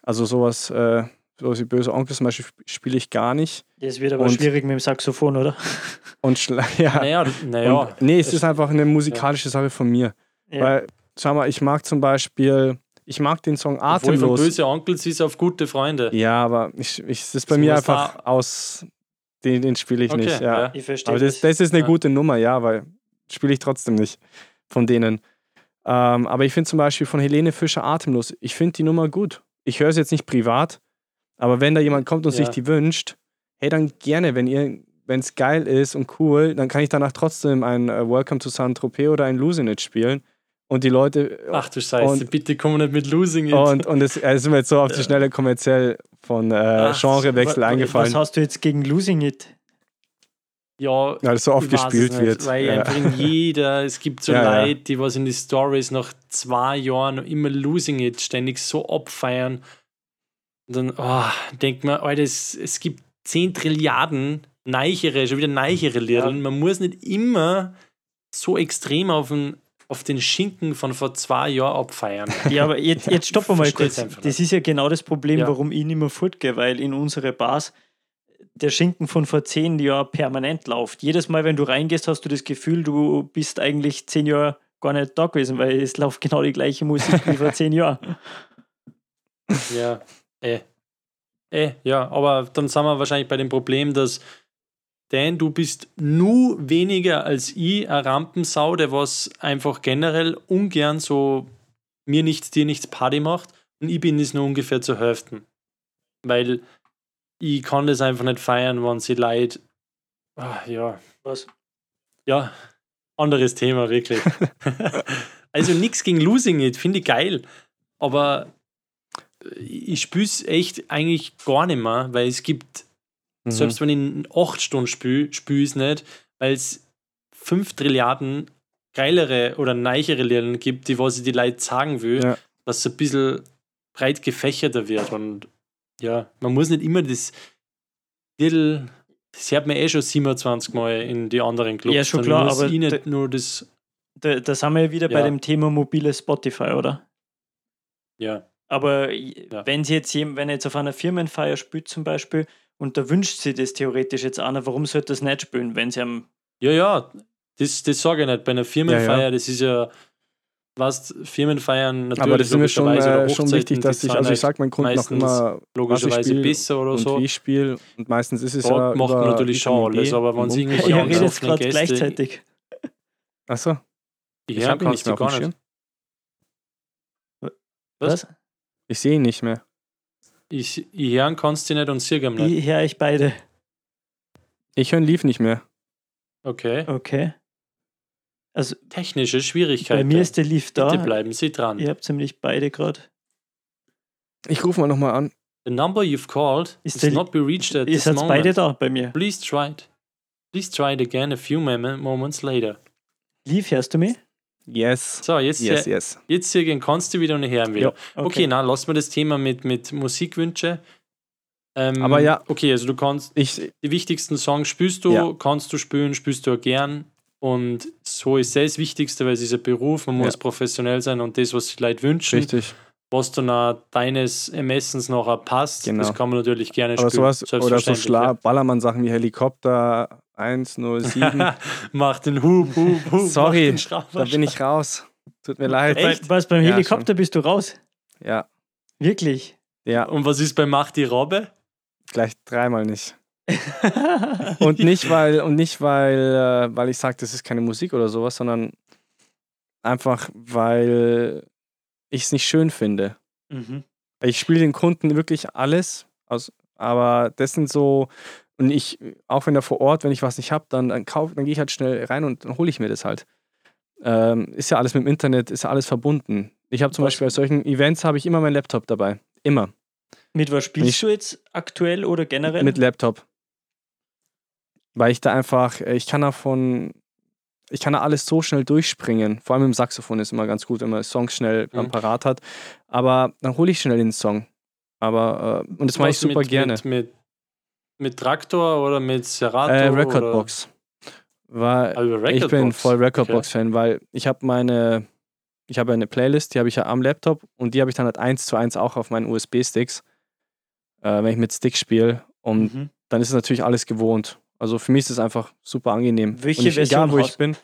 Also sowas, äh, sowas wie böse Onkels zum Beispiel sp- spiele ich gar nicht. Das wird aber Und- schwierig mit dem Saxophon, oder? Und schla- ja. naja, naja. Und, nee, es es- ist einfach eine musikalische Sache von mir. Ja. Weil, schau mal, ich mag zum Beispiel, ich mag den Song Obwohl von Atemlos. böse Onkels ist auf gute Freunde. Ja, aber ich, ich, es ist bei Du mir einfach da- aus, den, den spiele ich Okay, nicht. Ja. ja. ich verstehe Aber das, das ist eine Ja. gute Nummer, ja, weil spiele ich trotzdem nicht von denen. Ähm, aber ich finde zum Beispiel von Helene Fischer Atemlos, ich finde die Nummer gut. Ich höre es jetzt nicht privat, aber wenn da jemand kommt und Ja. sich die wünscht, hey, dann gerne, wenn ihr, wenn es geil ist und cool, dann kann ich danach trotzdem ein äh, Welcome to Saint-Tropez oder ein Losing It spielen. Und die Leute, Ach du Scheiße, Und- bitte komm nicht mit Losing It. und, und es äh, ist mir jetzt so auf die Schnelle kommerziell von äh, Genrewechsel Was eingefallen, hast du jetzt gegen Losing It? ja, weil es so oft es gespielt nicht, wird. Weil Ja. einfach in jeder, es gibt so Ja, ja. Leute, die was in die Stories nach zwei Jahren immer Losing It ständig so abfeiern. Und dann, oh, denkt man, Alter, es, es gibt 10 Trilliarden neichere, schon wieder neichere Lieder. Man muss nicht immer so extrem auf den, auf den Schinken von vor zwei Jahren abfeiern. Ja, aber jetzt, jetzt stoppen wir mal kurz. Das ist ja genau das Problem, Ja. warum ich nicht mehr fortgehe, weil in unsere Bars der Schinken von vor zehn Jahren permanent läuft. Jedes Mal, wenn du reingehst, hast du das Gefühl, du bist eigentlich zehn Jahre gar nicht da gewesen, weil es läuft genau die gleiche Musik wie vor zehn Jahren. Ja, eh. Eh, ja, aber dann sind wir wahrscheinlich bei dem Problem, dass Dan, du bist nur weniger als ich ein Rampensau, der was einfach generell ungern so mir nichts, dir nichts Party macht und ich bin es nur ungefähr zur Hälfte. Weil ich kann das einfach nicht feiern, wenn sie leid. Ah, ja, Was? ja, anderes Thema, wirklich. also nichts gegen Losing It, finde ich geil. Aber ich spüre es echt eigentlich gar nicht mehr, weil es gibt, Mhm. selbst wenn ich in 8 Stunden spüle, spüre ich es nicht, weil es 5 Trilliarden geilere oder neichere Lieder gibt, die was ich die Leute sagen will, Ja. dass es ein bisschen breit gefächerter wird. Und ja, man muss nicht immer das little, das hört mir eh schon 27 Mal in die anderen Clubs. Ja, schon Dann klar, aber nicht nur das, Da, da sind wir ja wieder bei Ja. dem Thema mobiles Spotify, oder? ja. Aber Ja. wenn sie jetzt wenn er jetzt auf einer Firmenfeier spielt zum Beispiel und da wünscht sie das theoretisch jetzt einer, warum sollte das nicht spielen, wenn sie am Ja, ja, Das, das sage ich nicht. Bei einer Firmenfeier, Ja, ja. das ist ja, was Firmenfeiern natürlich Aber das ist mir schon, äh, schon wichtig, dass ich, also ich sage meinen Kunden noch meistens immer, logischerweise spiel besser oder und so. wie ich spiele. Und meistens ist es Dort ja macht man natürlich schon alles, aber wenn sie Ihr Ja, redet jetzt gerade gleichzeitig. Achso, ich Ja, habe ihn nicht mehr gar nicht. Was? Ich sehe ihn nicht mehr. Ich, ich hören kannst du nicht und sie nicht. Ich höre ich beide. Ich höre lief nicht mehr. Okay. Okay. Also Technische bei Schwierigkeiten. mir ist der Leaf da. Bitte bleiben Sie dran. Ihr habt nämlich beide gerade. Ich rufe mal nochmal an. The number you've called Ist is not be reached at Ihr this seid moment. beide da bei mir. Please try it. Please try it again a few mom- moments later. Leaf, hörst du mich? Yes. So, jetzt, Yes, hier- yes. jetzt hier gehen kannst du wieder und hören wieder. Ja, Okay, na, lass mal das Thema mit, mit Musikwünsche. Ähm, Aber ja. Okay, also du kannst Ich, die wichtigsten Songs spielst du, Ja. kannst du spielen, spielst du auch gern. Und so ist das das Wichtigste, weil es ist ein Beruf, man muss Ja. professionell sein und das, was sich Leute wünschen, richtig. was dann auch deines Ermessens nachher passt, Genau. das kann man natürlich gerne Aber spielen. sowas, oder so Schla Ballermann-Sachen wie Helikopter 107, Macht den Hub, Hub, Hub. Sorry, da bin ich raus. Tut mir leid. Echt? Was, beim Ja, Helikopter bist du raus? Ja, Wirklich? ja, Und was ist bei Macht die Robbe? gleich dreimal nicht. Und nicht, weil, und nicht, weil, äh, weil ich sage, das ist keine Musik oder sowas, sondern einfach, weil ich es nicht schön finde. mhm. Ich spiele den Kunden wirklich alles, aus, aber das sind so, und ich, auch wenn er vor Ort, wenn ich was nicht habe, dann, dann, kauf- dann gehe ich halt schnell rein und dann hole ich mir das halt. Ähm, ist ja alles mit dem Internet, ist ja alles verbunden. Ich habe zum Was- Beispiel bei solchen Events habe ich immer meinen Laptop dabei. Immer. Mit was spielst Ich- du jetzt aktuell oder generell? Mit Laptop. Weil ich da einfach, äh, ich kann davon, ich kann da alles so schnell durchspringen. Vor allem im Saxophon ist immer ganz gut, wenn man Songs schnell am Mhm. Parat hat. Aber dann hole ich schnell den Song. Aber, äh, und das mache ich super mit, gerne. Mit, mit, mit Traktor oder mit Serato? Äh, Oder? Recordbox. Weil Ah, über ich bin Recordbox. voll Recordbox-Fan, weil ich habe meine, ich habe eine Playlist, die habe ich ja am Laptop und die habe ich dann halt eins zu eins auch auf meinen USB-Sticks, äh, wenn ich mit Sticks spiele. Und Mhm. dann ist es natürlich alles gewohnt. Also für mich ist es einfach super angenehm. Welche und ich, Version egal wo ich bin.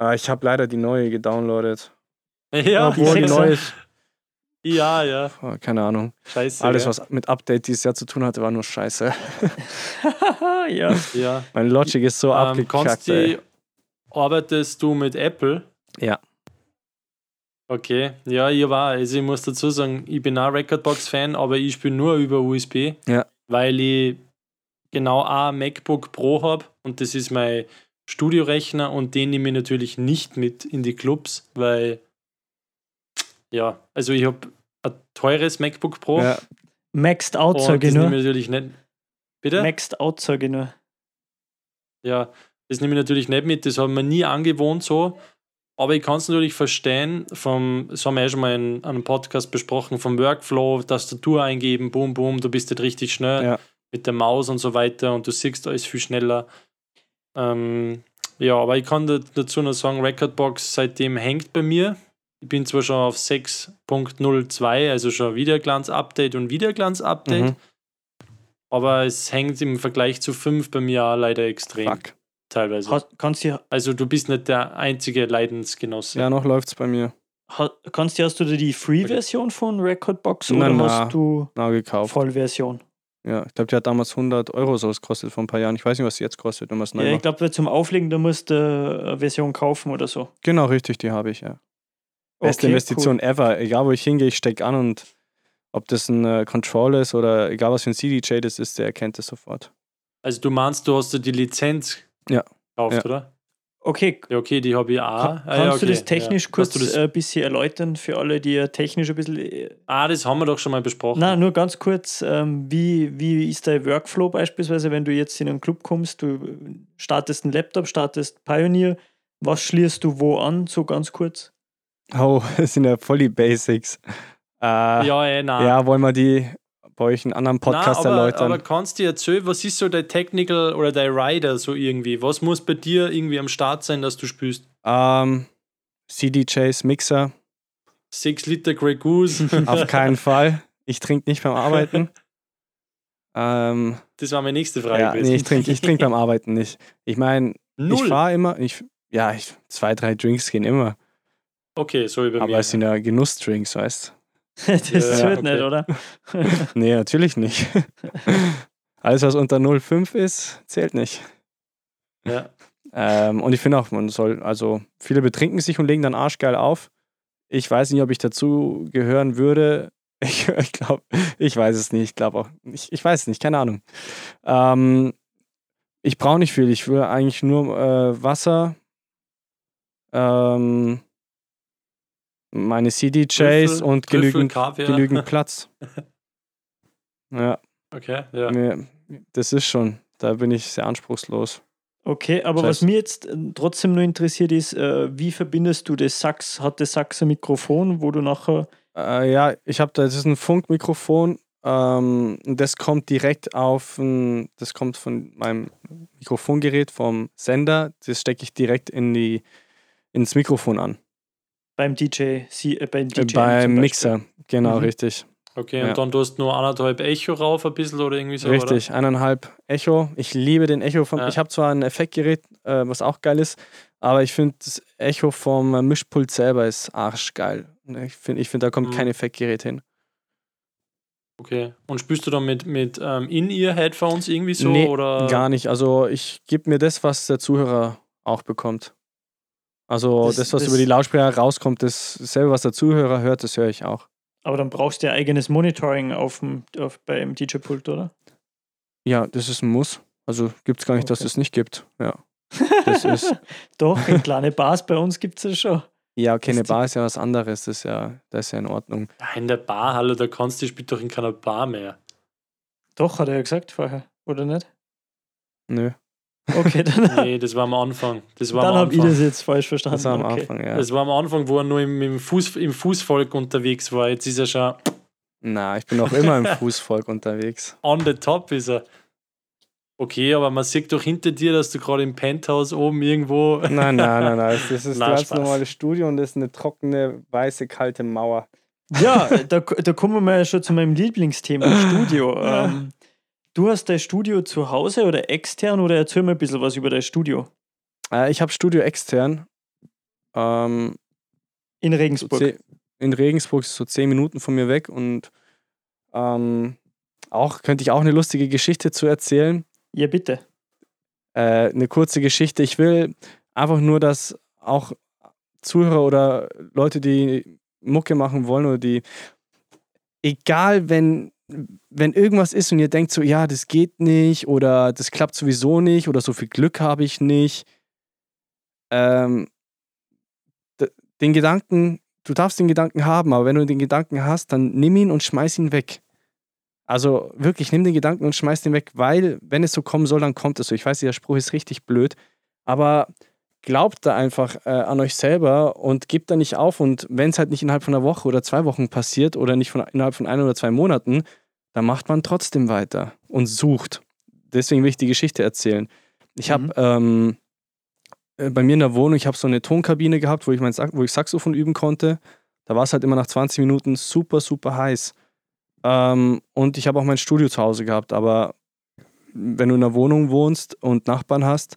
Äh, ich habe leider die neue gedownloadet. Ja, Obwohl die neue ist, ja, ja. keine Ahnung. Scheiße. Alles, was mit Update dieses Jahr zu tun hatte, war nur scheiße. ja. Ja. Mein Logic ist so Ähm, abgekackt. ey. die, arbeitest du mit Apple? Ja. Okay, ja, ich war, also ich muss dazu sagen, ich bin auch Recordbox-Fan, aber ich spiele nur über USB, Ja. weil ich genau ein MacBook Pro habe und das ist mein Studiorechner und den nehme ich natürlich nicht mit in die Clubs, weil ja, also ich habe ein teures MacBook Pro Ja, Maxed out, sage das ich nehme nur. ich natürlich nicht. Bitte? Maxed out, sage ich nur. Ja, das nehme ich natürlich nicht mit, das haben wir nie angewohnt so. Aber ich kann es natürlich verstehen, vom, das haben wir ja schon mal in einem Podcast besprochen, vom Workflow, Tastatur eingeben, boom, boom, du bist nicht richtig schnell Ja. mit der Maus und so weiter und du siehst alles viel schneller. Ähm, ja, aber ich kann da- dazu noch sagen, Recordbox seitdem hängt bei mir. Ich bin zwar schon auf 6.02, also schon Wiederglanz-Update und Wiederglanz-Update, Mhm. aber es hängt im Vergleich zu 5 bei mir auch leider extrem fuck. teilweise. Ha, kannst du, Also du bist nicht der einzige Leidensgenosse. Ja, noch läuft's bei mir. ha, kannst du, hast du die Free-Version von Recordbox oder Na, na. hast du Neu gekauft. Vollversion? Ja, ich glaube, die hat damals 100 Euro so gekostet vor ein paar Jahren. Ich weiß nicht, was sie jetzt kostet, wenn man es neu Ja, ich glaube, zum Auflegen, da musst du eine Version kaufen oder so. Genau, richtig, die habe ich, ja. Beste Okay, Investition ever. Egal, wo ich hingehe, ich stecke an und ob das ein äh, Controller ist oder egal, was für ein CDJ das ist, der erkennt es sofort. Also du meinst, du hast dir die Lizenz Ja. gekauft, Ja. oder? Okay, Ja, okay, die habe ich auch. Ka- Ah, Kannst ja, du okay. das technisch ja. kurz du das, äh, ein bisschen erläutern für alle, die ja technisch ein bisschen. äh, ah, das haben wir doch schon mal besprochen. Na, nur ganz kurz, ähm, wie, wie ist dein Workflow beispielsweise, wenn du jetzt in einen Club kommst, du startest einen Laptop, startest Pioneer, was schließt du wo an, so ganz kurz? Oh, das sind ja voll die Basics. Äh, ja. Ja, eh, nein. ja, wollen wir die bei euch in einem anderen Podcast Nein, aber, erläutern? aber kannst du dir erzählen, was ist so dein Technical oder dein Rider so irgendwie? Was muss bei dir irgendwie am Start sein, dass du spielst? ähm, CDJs, Mixer, 6 Liter Grey Goose. auf keinen Fall. Ich trinke nicht beim Arbeiten. ähm, das war meine nächste Frage ja, nee, ich trinke ich trink beim Arbeiten nicht. Ich meine, ich fahre immer, ich, ja, ich, zwei, drei Drinks gehen immer. Okay, so über Aber mir. es sind ja Genussdrinks, weißt das Ja, wird okay. nicht, oder? Nee, natürlich nicht. Alles, was unter 0,5 ist, zählt nicht. ja. Ähm, und ich finde auch, man soll, also viele betrinken sich und legen dann arschgeil auf. Ich weiß nicht, ob ich dazu gehören würde. Ich, ich glaube, ich weiß es nicht. Ich glaube auch, ich, ich weiß es nicht, keine Ahnung. Ähm, ich brauche nicht viel. Ich will eigentlich nur äh, Wasser, ähm, meine CDJs Trüffel- und Trüffel, genügend, Kaviar. genügend Platz. Ja, Okay, ja. mir, das ist schon. Da bin ich sehr anspruchslos. Okay, aber was Scheiße. mir jetzt äh, trotzdem nur interessiert ist, äh, wie verbindest du das Sax? Hat das Sax ein Mikrofon, wo du nachher. Äh, ja, ich habe da, das ist ein Funkmikrofon. Ähm, das kommt direkt auf, ein, das kommt von meinem Mikrofongerät vom Sender. Das stecke ich direkt in die, ins Mikrofon an. Beim DJ, sie, äh, beim DJ Äh, beim. Mixer, genau, Mhm. richtig. Okay, Ja. und dann tust du nur anderthalb Echo rauf, ein bisschen oder irgendwie so, richtig, eineinhalb Echo. Ich liebe den Echo von. Ja. Ich habe zwar ein Effektgerät, äh, was auch geil ist, aber ich finde das Echo vom äh, Mischpult selber ist arschgeil. Ich finde, ich find, da kommt Mhm. kein Effektgerät hin. oder? Okay. Und spielst du dann mit, mit ähm, In-Ear-Headphones irgendwie so? nee, oder? gar nicht. Also ich gebe mir das, was der Zuhörer auch bekommt. Also Das- das, was das- über die Lautsprecher rauskommt, das selber, was der Zuhörer hört, das höre ich auch. Aber dann brauchst du ja eigenes Monitoring auf dem, auf, beim DJ-Pult, oder? Ja, das ist ein Muss. Also gibt es gar nicht, dass Okay. es nicht gibt. Ja. Das ist, Doch, in kleine Bars bei uns gibt es ja schon. ja, okay, eine Das Bar ist ja was anderes. Das ist ja, das ist ja in Ordnung. Ja, in der Bar, hallo, da kannst du, ich spiel doch in keiner Bar mehr. Doch, hat er ja gesagt vorher, oder nicht? Nö, Okay, dann, Nee, das war am Anfang. Das war dann habe ich das jetzt falsch verstanden. das war am okay. Anfang, ja. Das war am Anfang, wo er nur im, im, Fuß, im Fußvolk unterwegs war. Jetzt ist er schon Na, ich bin auch immer im Fußvolk unterwegs. on the top, ist er. Okay, aber man sieht doch hinter dir, dass du gerade im Penthouse oben irgendwo. Nein, nein, nein, nein. Das ist ein ganz Spaß. normales Studio und das ist eine trockene, weiße, kalte Mauer. Ja, da, da kommen wir ja schon zu meinem Lieblingsthema, Studio. Ähm, du hast dein Studio zu Hause oder extern oder erzähl mir ein bisschen was über dein Studio Äh, ich habe Studio extern. Ähm, in so Regensburg. zeh- in Regensburg ist so zehn Minuten von mir weg und ähm, auch könnte ich auch eine lustige Geschichte zu erzählen. Ja, bitte. Äh, eine kurze Geschichte. Ich will einfach nur, dass auch Zuhörer oder Leute, die Mucke machen wollen oder die, egal wenn, wenn irgendwas ist und ihr denkt so, ja, das geht nicht oder das klappt sowieso nicht oder so viel Glück habe ich nicht, ähm, den Gedanken, du darfst den Gedanken haben, aber wenn du den Gedanken hast, dann nimm ihn und schmeiß ihn weg. Also wirklich, nimm den Gedanken und schmeiß den weg, weil wenn es so kommen soll, dann kommt es so. Ich weiß, der Spruch ist richtig blöd, aber glaubt da einfach äh, an euch selber und gebt da nicht auf. Und wenn es halt nicht innerhalb von einer Woche oder zwei Wochen passiert oder nicht von, innerhalb von ein oder zwei Monaten, dann macht man trotzdem weiter und sucht. Deswegen will ich die Geschichte erzählen. Ich Mhm. habe ähm, äh, bei mir in der Wohnung, ich habe so eine Tonkabine gehabt, wo ich, mein, wo ich Saxophon üben konnte. Da war es halt immer nach 20 Minuten super, super heiß. Ähm, und ich habe auch mein Studio zu Hause gehabt. Aber wenn du in einer Wohnung wohnst und Nachbarn hast,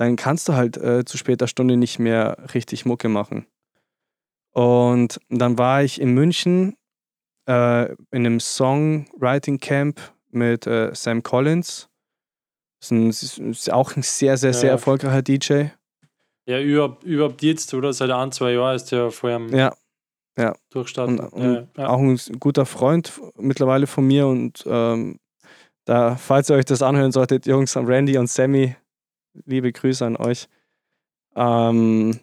dann kannst du halt äh, zu später Stunde nicht mehr richtig Mucke machen. Und dann war ich in München äh, in einem Songwriting Camp mit äh, Sam Collins. Das ist, ein, ist auch ein sehr, sehr, sehr Ja. erfolgreicher DJ. Ja, überhaupt, überhaupt jetzt, oder? Seit ein, zwei Jahren ist der vor allem Ja, durchstarten. und, und ja, ja. auch ein guter Freund mittlerweile von mir. Und ähm, da, falls ihr euch das anhören solltet, Jungs, Randy und Sammy, liebe Grüße an euch. Ähm,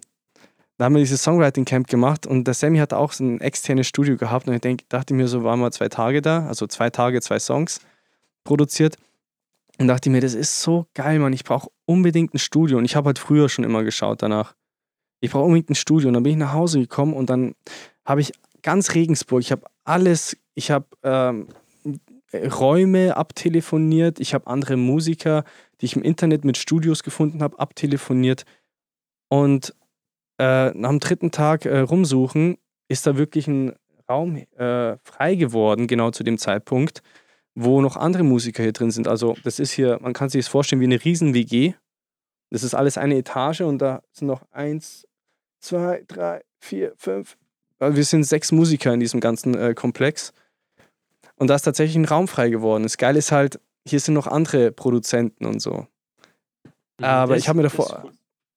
da haben wir dieses Songwriting Camp gemacht und der Sammy hat auch so ein externes Studio gehabt und ich denk, dachte mir so, waren wir zwei Tage da, also zwei Tage, zwei Songs produziert und dachte mir, das ist so geil, Mann, ich brauche unbedingt ein Studio und ich habe halt früher schon immer geschaut danach. Ich brauche unbedingt ein Studio und dann bin ich nach Hause gekommen und dann habe ich ganz Regensburg, ich habe alles, ich habe ähm, Räume abtelefoniert, ich habe andere Musiker, die ich im Internet mit Studios gefunden habe, abtelefoniert und äh, dem dritten Tag äh, rumsuchen, ist da wirklich ein Raum äh, frei geworden, genau zu dem Zeitpunkt, wo noch andere Musiker hier drin sind. Also das ist hier, man kann sich das vorstellen wie eine riesen WG Das ist alles eine Etage und da sind noch eins, zwei, drei, vier, fünf. Also wir sind sechs Musiker in diesem ganzen äh, Komplex. Und da ist tatsächlich ein Raum frei geworden. Das Geile ist halt, hier sind noch andere Produzenten und so. Aber Das- ich habe mir davor-.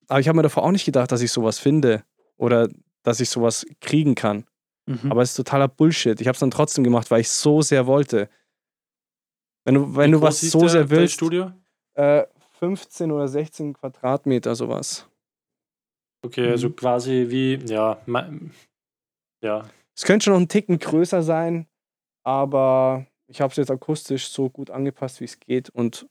Aber ich habe mir davor auch nicht gedacht, dass ich sowas finde oder dass ich sowas kriegen kann. Mhm. Aber es ist totaler Bullshit. Ich habe es dann trotzdem gemacht, weil ich so sehr wollte. Wenn du, wenn Wie du was so der- sehr willst, Studio? äh, 15 oder 16 Quadratmeter sowas. Okay, also Mhm. quasi wie, ja, ja. Es könnte schon noch einen Ticken größer sein, aber ich habe es jetzt akustisch so gut angepasst, wie es geht. Und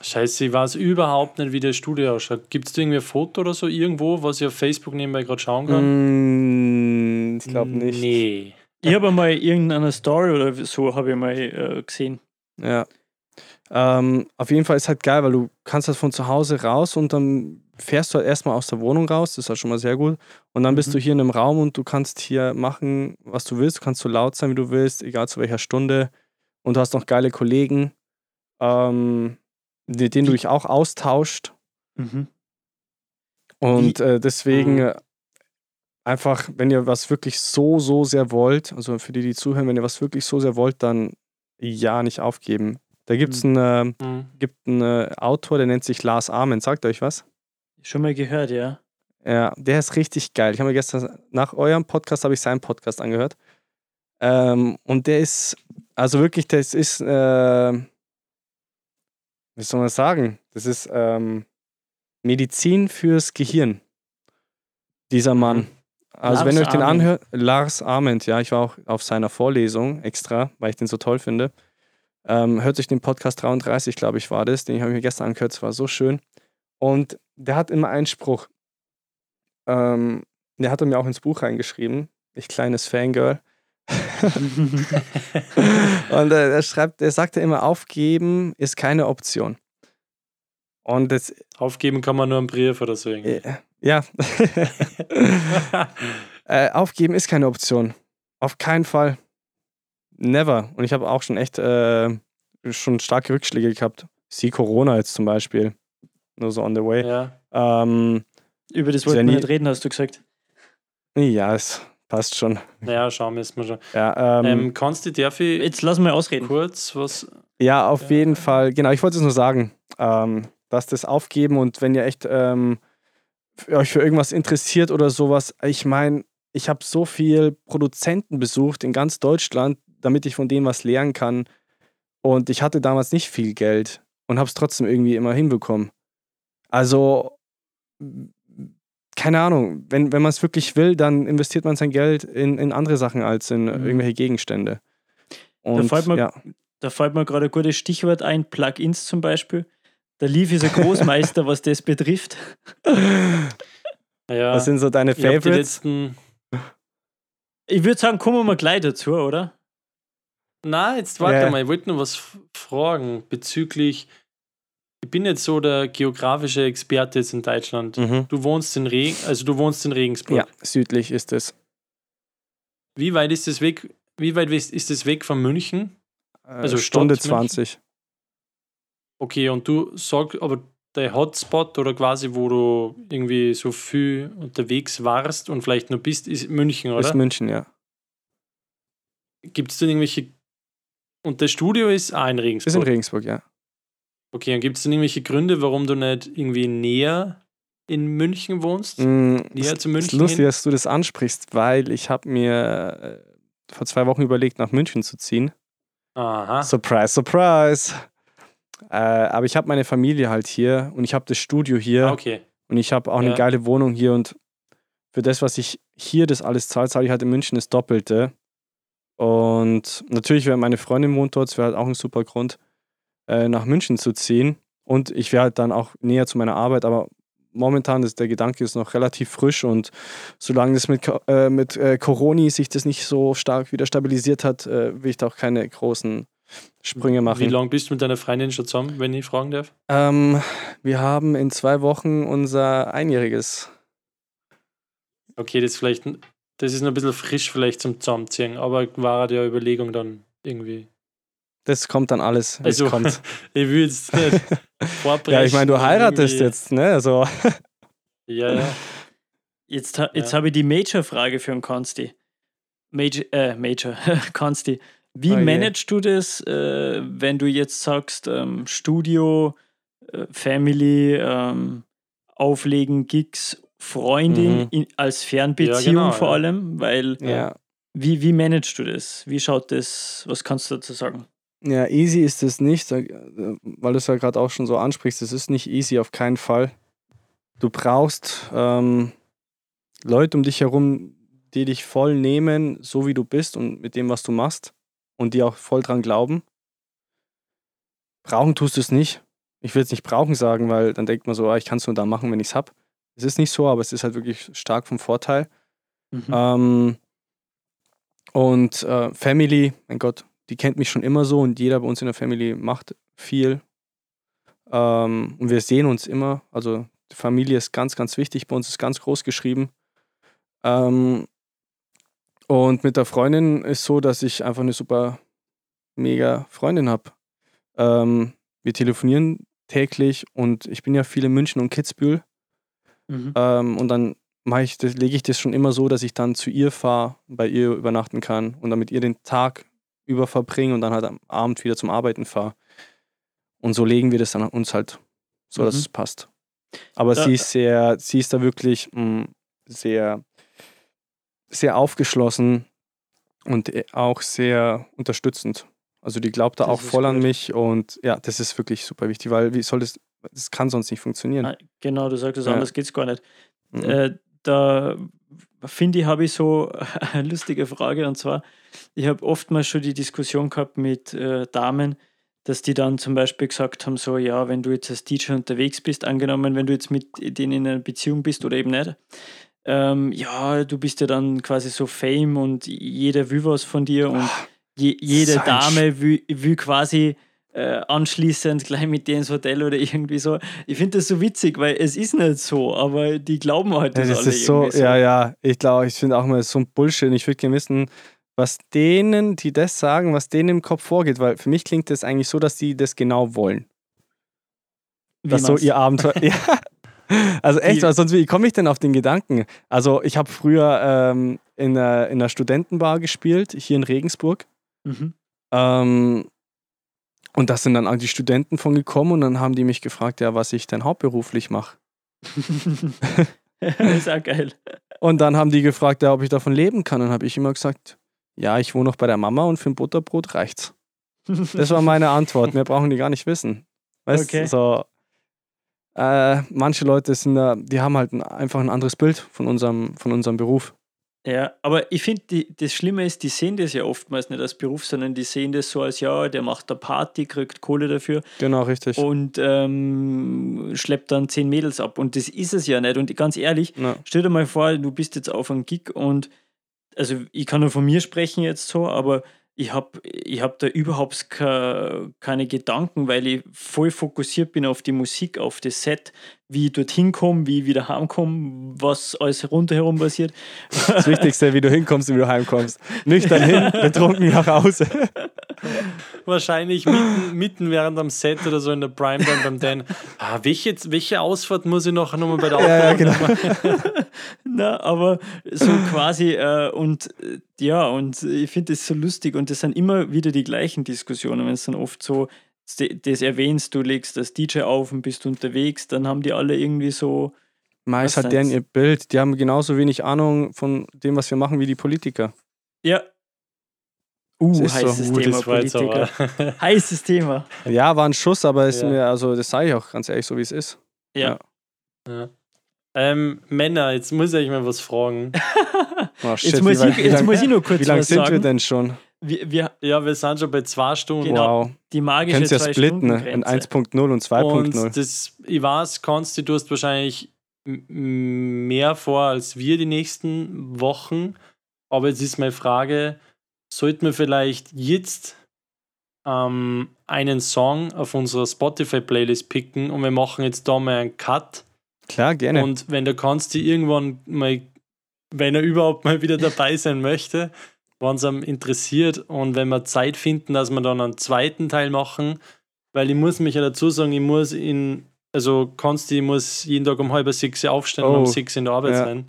Scheiße, ich weiß überhaupt nicht, wie das Studio ausschaut. Gibt es da irgendwie ein Foto oder so irgendwo, was ich auf Facebook nebenbei gerade schauen kann? mm, ich glaube nicht. Nee. Ich habe mal irgendeine Story oder so habe ich mal äh, gesehen. Ja. Ähm, auf jeden Fall ist halt geil, weil du kannst halt von zu Hause raus und dann fährst du halt erstmal aus der Wohnung raus, das ist halt schon mal sehr gut. Und dann bist Mhm. du hier in einem Raum und du kannst hier machen, was du willst. Du kannst so laut sein, wie du willst, egal zu welcher Stunde. Und du hast noch geile Kollegen, ähm, mit denen du dich auch austauscht. Mhm. Und äh, deswegen Mhm. äh, einfach, wenn ihr was wirklich so, so sehr wollt, also für die, die zuhören, wenn ihr was wirklich so sehr wollt, dann ja, nicht aufgeben. Da gibt es Mhm. einen, äh, Hm. gibt einen äh, Autor, der nennt sich Lars Ament. Sagt euch was? Schon mal gehört, ja. Ja, der ist richtig geil. Ich habe mir gestern nach eurem Podcast habe ich seinen Podcast angehört. Ähm, und der ist, also wirklich, das ist, äh, wie soll man sagen? Das ist ähm, Medizin fürs Gehirn. Dieser Mann. Mhm. Also Lars wenn ihr euch den anhört, Lars Ament, ja, ich war auch auf seiner Vorlesung extra, weil ich den so toll finde. Ähm, hört euch den Podcast 33, glaube ich, war das. Den habe ich mir gestern angehört, es war so schön. Und der hat immer einen Spruch. Ähm, der hat er mir auch ins Buch reingeschrieben. Ich kleines Fangirl. Und äh, er schreibt, er sagte immer, aufgeben ist keine Option. Und das, Aufgeben kann man nur einen Brief oder so irgendwie. äh, ja, äh, aufgeben ist keine Option. Auf keinen Fall. Never. Und ich habe auch schon echt äh, schon starke Rückschläge gehabt. Sie Corona jetzt zum Beispiel. Nur so on the way. ja. Ähm, Über das Ist wollten ja wir nie- nicht reden, hast du gesagt. ja, es passt schon. Naja, schauen müssen wir schon. Ja, ähm, Ähm, kannst du, darf ich Jetzt lass mal ausreden. kurz was. Ja, auf Ja. jeden Fall. Genau, ich wollte es nur sagen, ähm, dass das aufgeben und wenn ihr echt ähm, euch für irgendwas interessiert oder sowas, ich meine, ich habe so viel Produzenten besucht in ganz Deutschland, damit ich von denen was lernen kann. Und ich hatte damals nicht viel Geld und habe es trotzdem irgendwie immer hinbekommen. Also, keine Ahnung, wenn, wenn man es wirklich will, dann investiert man sein Geld in, in andere Sachen als in Mhm. irgendwelche Gegenstände. Und, fällt mir- ja. Da fällt mir gerade ein gutes Stichwort ein, Plugins zum Beispiel. Der Leaf ist ein Großmeister, was das betrifft. Ja, Was sind so deine Favorites? Ich würde sagen, kommen wir mal gleich dazu, oder? Na, jetzt warte Ja. mal, ich wollte nur was fragen bezüglich. Ich bin jetzt so der geografische Experte jetzt in Deutschland. Mhm. Du wohnst in Regen, also du wohnst in Regensburg. Ja, südlich ist es. Wie weit ist das weg? Wie weit ist ist das weg von München? Also Also Stunde Stadt München? 20. Okay, und du sagst, aber der Hotspot oder quasi, wo du irgendwie so viel unterwegs warst und vielleicht noch bist, ist München, Ist oder? München, ja. Gibt es denn irgendwelche. Und das Studio ist auch in Ist in Regensburg. Regensburg, ja. Okay, und gibt es denn irgendwelche Gründe, warum du nicht irgendwie näher in München wohnst? Mm, Näher es zu ist München lustig, hin? dass du das ansprichst, weil ich habe mir äh, vor zwei Wochen überlegt, nach München zu ziehen. Aha. Surprise, surprise. Äh, aber ich habe meine Familie halt hier und ich habe das Studio hier Ah, okay. und ich habe auch eine Ja. geile Wohnung hier und für das, was ich hier das alles zahle, zahle ich halt in München das Doppelte. Und natürlich wäre meine Freundin wohnt dort, es wäre halt auch ein super Grund, äh, nach München zu ziehen. Und ich wäre halt dann auch näher zu meiner Arbeit, aber momentan ist der Gedanke ist noch relativ frisch und solange das mit, äh, mit äh, Corona sich das nicht so stark wieder stabilisiert hat, äh, will ich da auch keine großen Sprünge machen. Wie lange bist du mit deiner Freundin schon zusammen, wenn ich fragen darf? Ähm, wir haben in zwei Wochen unser Einjähriges. Okay, das ist vielleicht. Das ist noch ein bisschen frisch vielleicht zum Zusammenziehen, aber war die Überlegung dann irgendwie. Das kommt dann alles, Also, es kommt. ich will jetzt nicht vorbrechen. Ja, ich meine, du heiratest irgendwie- jetzt, ne? Also, Ja, ja. Jetzt, jetzt Ja. habe ich die Major-Frage für den Konsti. Major, äh, Major, Konsti. Wie Oh managst du das, äh, wenn du jetzt sagst, ähm, Studio, äh, Family, ähm, Auflegen, Gigs, Freundin Mhm. in, als Fernbeziehung Ja, genau, vor ja. allem? Weil, ja. wie, wie managst du das? Wie schaut das, was kannst du dazu sagen? Ja, easy ist es nicht, äh, weil du es ja gerade auch schon so ansprichst. Es ist nicht easy, auf keinen Fall. Du brauchst ähm, Leute um dich herum, die dich voll nehmen, so wie du bist und mit dem, was du machst und die auch voll dran glauben. Brauchen tust du es nicht. Ich will jetzt nicht brauchen sagen, weil dann denkt man so, ah, ich kann es nur da machen, wenn ich es habe. Es ist nicht so, aber es ist halt wirklich stark vom Vorteil. Mhm. Ähm, und äh, Family, mein Gott, die kennt mich schon immer so und jeder bei uns in der Family macht viel. Ähm, und wir sehen uns immer. Also die Familie ist ganz, ganz wichtig. Bei uns ist ganz groß geschrieben. Ähm, und mit der Freundin ist so, dass ich einfach eine super, mega Freundin habe. Ähm, wir telefonieren täglich und ich bin ja viel in München und Kitzbühel. Mhm. Ähm, und dann mache ich das, lege ich das schon immer so, dass ich dann zu ihr fahre, bei ihr übernachten kann und dann mit ihr den Tag über verbringe und dann halt am Abend wieder zum Arbeiten fahre. Und so legen wir das dann uns halt so, dass Mhm. es passt. Aber Da- sie ist sehr, sie ist da wirklich mh, sehr, sehr aufgeschlossen und äh, auch sehr unterstützend. Also die glaubt da Das auch voll an mich und ja, das ist wirklich super wichtig, weil wie soll das, das kann sonst nicht funktionieren. Ah, Genau, du sagst es Ja. anders, geht es gar nicht. Mhm. Äh, da finde ich, habe ich so eine lustige Frage. Und zwar, ich habe oftmals schon die Diskussion gehabt mit äh, Damen, dass die dann zum Beispiel gesagt haben, so, ja, wenn du jetzt als DJ unterwegs bist, angenommen, wenn du jetzt mit denen in einer Beziehung bist oder eben nicht, ähm, ja, du bist ja dann quasi so Fame und jeder will was von dir und je, jede Dame will, will quasi äh, anschließend gleich mit dir ins Hotel oder irgendwie so. Ich finde das so witzig, weil es ist nicht so, aber die glauben halt Ja, das, das ist so, irgendwie ja, ja, ich glaube, ich finde auch mal so ein Bullshit. Ich würde gerne wissen, was denen, die das sagen, was denen im Kopf vorgeht, weil für mich klingt das eigentlich so, dass die das genau wollen. Wie Dass so ihr? Abenteuer. ja. Also echt, weil sonst wie komme ich denn auf den Gedanken? Also ich habe früher ähm, in, einer, in einer Studentenbar gespielt, hier in Regensburg. Mhm. Ähm, und da sind dann auch die Studenten von gekommen und dann haben die mich gefragt, ja, was ich denn hauptberuflich mache. ist auch geil. Und dann haben die gefragt, ja, ob ich davon leben kann. Und habe ich immer gesagt, ja, ich wohne noch bei der Mama und für ein Butterbrot reicht's. Das war meine Antwort. Mehr brauchen die gar nicht wissen. Weißt Okay. so. Äh, manche Leute sind da, die haben halt ein, einfach ein anderes Bild von unserem, von unserem Beruf. Ja, aber ich finde, das Schlimme ist, die sehen das ja oftmals nicht als Beruf, sondern die sehen das so als, ja, der macht da Party, kriegt Kohle dafür Genau, richtig. und ähm, schleppt dann zehn Mädels ab. Und das ist es ja nicht. Und ganz ehrlich, Ja. stell dir mal vor, du bist jetzt auf einem Gig und, also ich kann nur von mir sprechen jetzt so, aber ich habe ich hab da überhaupt ke- keine Gedanken, weil ich voll fokussiert bin auf die Musik, auf das Set, wie ich dorthin komme, wie ich wieder heimkomme, was alles rundherum passiert. Das Wichtigste, wie du hinkommst und wie du heimkommst. Nüchtern hin, betrunken nach Hause. Wahrscheinlich mitten, mitten während am Set oder so in der Prime dann beim Dan. Ah, welche, welche Ausfahrt muss ich noch nochmal bei der Ja, ja, genau. Na, aber so quasi äh, und äh, ja, und ich finde das so lustig und das sind immer wieder die gleichen Diskussionen, wenn es dann oft so das- erwähnst, du legst das DJ auf und bist unterwegs, dann haben die alle irgendwie so, Meist hat deren ihr Bild. Die haben genauso wenig Ahnung von dem, was wir machen, wie die Politiker. ja. Uh, Das ist so. heißes Uh, Thema Politiker. Heißes Thema. Ja, war ein Schuss, aber es Ja. mir, also das sage ich auch ganz ehrlich, so wie es ist. Ja. Ja. Ähm, Männer, jetzt muss ich mal was fragen. Oh, shit, Jetzt, muss ich, jetzt lang, muss ich noch kurz wie lang was sind wir sagen. denn schon? Wir, wir, Ja, wir sind schon bei zwei Stunden. Genau. Wow. die magische Könnt ihr ja splitten, ne? in Stunden 1.0 und 2.0. Und das, ich weiß, Konsti, du hast wahrscheinlich mehr vor als wir die nächsten Wochen. Aber jetzt ist meine Frage: Sollten wir vielleicht jetzt ähm, einen Song auf unserer Spotify-Playlist picken und wir machen jetzt da mal einen Cut? Klar, gerne. Und wenn der Konsti irgendwann mal, wenn er überhaupt mal wieder dabei sein möchte, wenn es einem interessiert und wenn wir Zeit finden, dass wir dann einen zweiten Teil machen, weil ich muss mich ja dazu sagen, ich muss in, also Konsti, muss jeden Tag um halb sechs aufstehen und Oh, um sechs in der Arbeit ja. sein.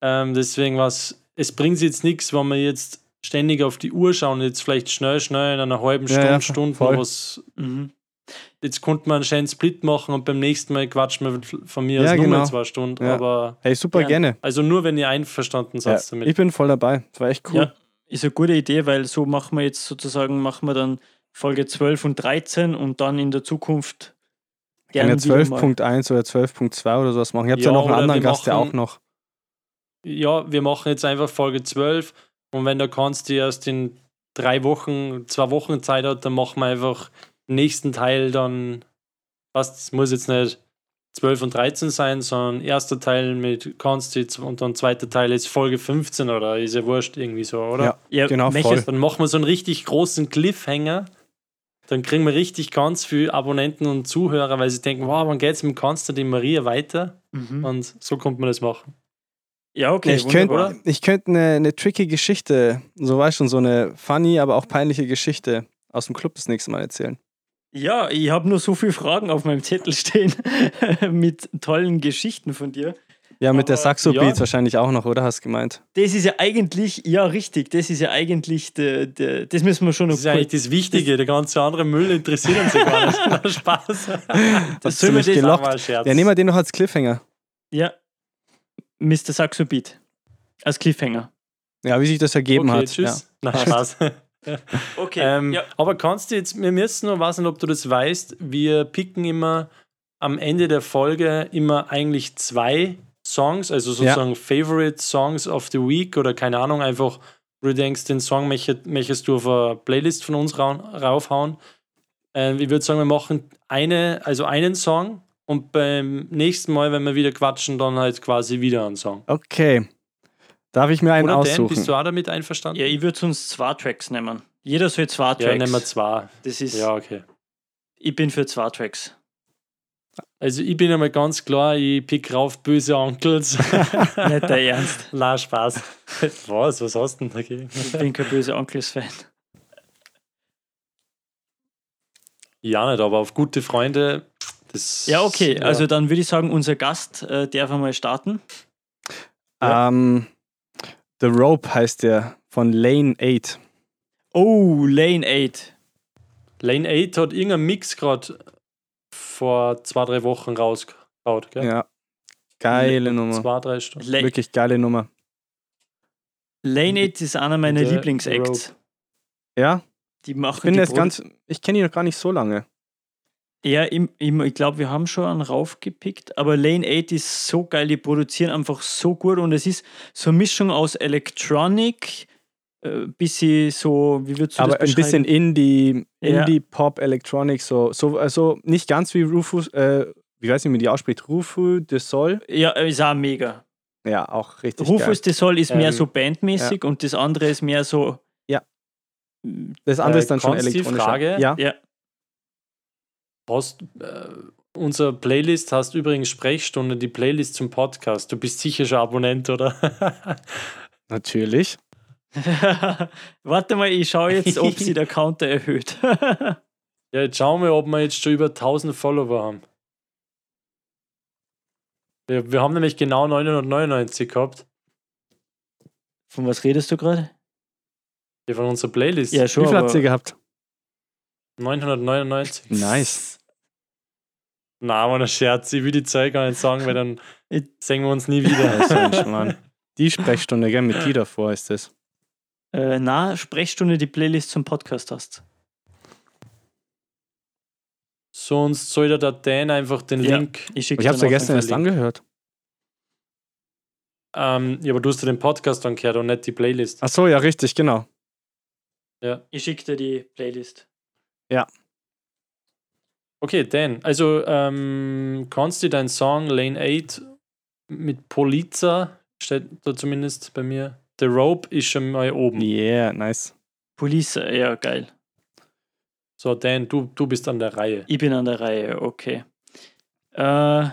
Ähm, deswegen was, es bringt jetzt nichts, wenn wir jetzt ständig auf die Uhr schauen jetzt vielleicht schnell, schnell in einer halben Ja, Stunde, ja, Stunde voll. was Mhm. jetzt konnte man einen schönen Split machen und beim nächsten Mal quatschen wir von mir Ja, aus nur genau. mal zwei Stunden. Ja. Aber Hey, super Ja. gerne. also nur, wenn ihr einverstanden Ja, seid damit. ich bin voll dabei. Das war echt cool. Ja, ist eine gute Idee, weil so machen wir jetzt sozusagen, machen wir dann Folge 12 und 13 und dann in der Zukunft ja mal- 12.1 oder 12.2 oder sowas machen. Ich habe Ja, ja noch einen anderen Gast, der machen- auch noch. Ja, wir machen jetzt einfach Folge 12 und wenn der Konsti erst in drei Wochen, zwei Wochen Zeit hat, dann machen wir einfach den nächsten Teil dann, was, es muss jetzt nicht 12 und 13 sein, sondern erster Teil mit Konsti und dann zweiter Teil ist Folge 15 oder ist ja wurscht irgendwie so, oder? Ja. Ja, Genau, möchtest- Dann machen wir so einen richtig großen Cliffhanger. Dann kriegen wir richtig ganz viele Abonnenten und Zuhörer, weil sie denken, wow, wann geht es mit Konstantin Maria weiter? Mhm. Und so kommt man das machen. Ja, okay. ich könnte könnt eine, eine tricky Geschichte, so weißt du, so eine funny, aber auch peinliche Geschichte aus dem Club das nächste Mal erzählen. Ja, ich habe nur so viele Fragen auf meinem Zettel stehen mit tollen Geschichten von dir. Ja, mit der Aber, Saxo-Beats ja. wahrscheinlich auch noch, oder? Hast du gemeint? Das ist ja eigentlich, ja richtig, das ist ja eigentlich, de, de, das müssen wir schon noch Das ist eigentlich das Wichtige. Der ganze andere Müll interessiert uns ja gar nicht. Spaß. das soll mir mich das gelockt? Ja, nehmen wir den noch als Cliffhanger. Ja, Mr. Saxo Beat als Cliffhanger. Ja, wie sich das ergeben okay, hat. Tschüss. Na, Spaß. Okay, Ähm, ja. Aber kannst du jetzt, wir müssen nur, weiß nicht, ob du das weißt, wir picken immer am Ende der Folge immer eigentlich zwei Songs, also sozusagen Favorite Songs of the Week oder keine Ahnung, einfach, wo du denkst, den Song möchtest, du auf eine Playlist von uns raufhauen. Ähm, ich würde sagen, wir machen eine, also einen Song und beim nächsten Mal, wenn wir wieder quatschen, dann halt quasi wieder einen Song. Ja. Okay. Darf ich mir einen Oder Dan, aussuchen? bist du auch damit einverstanden? ja, ich würde sonst zwei Tracks nehmen. Jeder soll zwei ja Tracks. nehmen wir zwei. Das ist, Ja, okay. ich bin für zwei Tracks. Also ich bin einmal ganz klar, ich pick rauf böse Onkels. Nicht der Ernst. Na, Spaß. Was? Was hast du denn dagegen? Ich bin kein böser Onkels-Fan. Ja, nicht, aber auf gute Freunde. Das, Ja, okay. ja. Also dann würde ich sagen, unser Gast äh, darf einmal starten. Ähm, The Rope heißt der von Lane 8. Oh, Lane 8. Lane 8 hat irgendeinen Mix gerade vor zwei, drei Wochen rausgehaut. Gell? Ja. Geile Nummer. Zwei, drei Stunden. La Wirklich geile Nummer. Lane 8 ist einer meiner Lieblingsacts. Ja, Die machen ich bin die jetzt ganz, ich kenne ihn noch gar nicht so lange. Ja, ich, ich, ich glaube, wir haben schon einen raufgepickt, aber Lane 8 ist so geil, die produzieren einfach so gut und es ist so eine Mischung aus Electronic, äh, bisschen so, wie würdest du Aber das ein bisschen beschreiben? Indie, Ja. Indie, Pop, Electronic, so, so also nicht ganz wie Rufus, äh, wie weiß nicht, wie man die ausspricht, Rufu de Sol. Ja, ist auch mega. Ja, auch richtig Rufus de Sol ist mehr Ähm, so bandmäßig und das andere ist mehr so. Ja. Das andere Äh, ist dann schon. Frage? Ja. Ja, Hast, äh, unser Playlist hast übrigens Sprechstunde, die Playlist zum Podcast. Du bist sicher schon Abonnent, oder? Natürlich. Warte mal, ich schaue jetzt, ob sie der Counter erhöht. ja, jetzt schauen wir, ob wir jetzt schon über 1000 Follower haben. Wir, wir haben nämlich genau 999 gehabt. Von was redest du gerade? Hier von unserer Playlist. Ja, Wie schon. viel hat aber- sie gehabt? 999. Nice. Na, aber ein Scherz. Ich will die Zahl gar nicht sagen, weil dann sehen wir uns nie wieder. Die Sprechstunde, gell, mit die davor ist das. Äh, na, Sprechstunde die Playlist zum Podcast hast. Sonst soll der Dan einfach den Ja. Link. Ich schicke Ich hab's ja gestern erst angehört. Ähm, ja, aber du hast ja den Podcast angehört und nicht die Playlist. Ach so, ja, richtig, genau. Ja. Ich schicke dir die Playlist. Okay, Dan. Also, ähm, kannst du deinen Song Lane 8 mit Poliza, steht da zumindest bei mir, The Rope ist schon mal oben. Yeah, nice. Police, ja, geil. So, Dan, du, du bist an der Reihe. Ich bin an der Reihe, okay. Äh,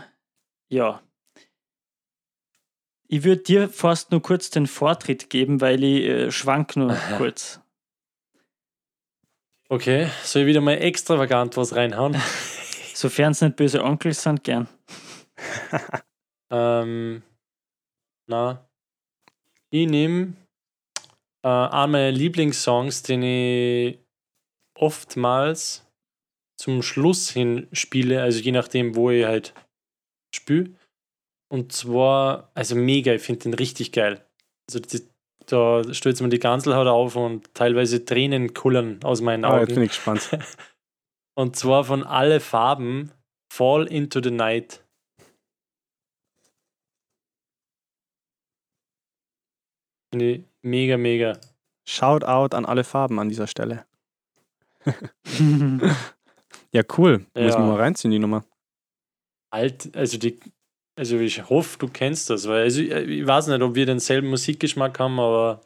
ja. Ich würde dir fast nur kurz den Vortritt geben, weil ich äh, schwank nur kurz. Okay, soll ich wieder mal extravagant was reinhauen? Sofern es nicht böse Onkels sind, gern. ähm, na, ich nehme äh, einen meiner Lieblingssongs, den ich oftmals zum Schluss hin spiele, also je nachdem, wo ich halt spiele. Und zwar, also mega, ich finde den richtig geil. Also die, da stößt man die Ganselhaut auf und teilweise Tränen kullern aus meinen Ah, jetzt bin Augen. ich gespannt. Und zwar von alle Farben Fall into the Night. Finde ich mega, mega. Shout out an alle Farben an dieser Stelle. Ja, cool. Ja. Müssen wir mal reinziehen, die Nummer. Alt, also die, also ich hoffe, du kennst das, weil also ich, ich weiß nicht, ob wir denselben Musikgeschmack haben, aber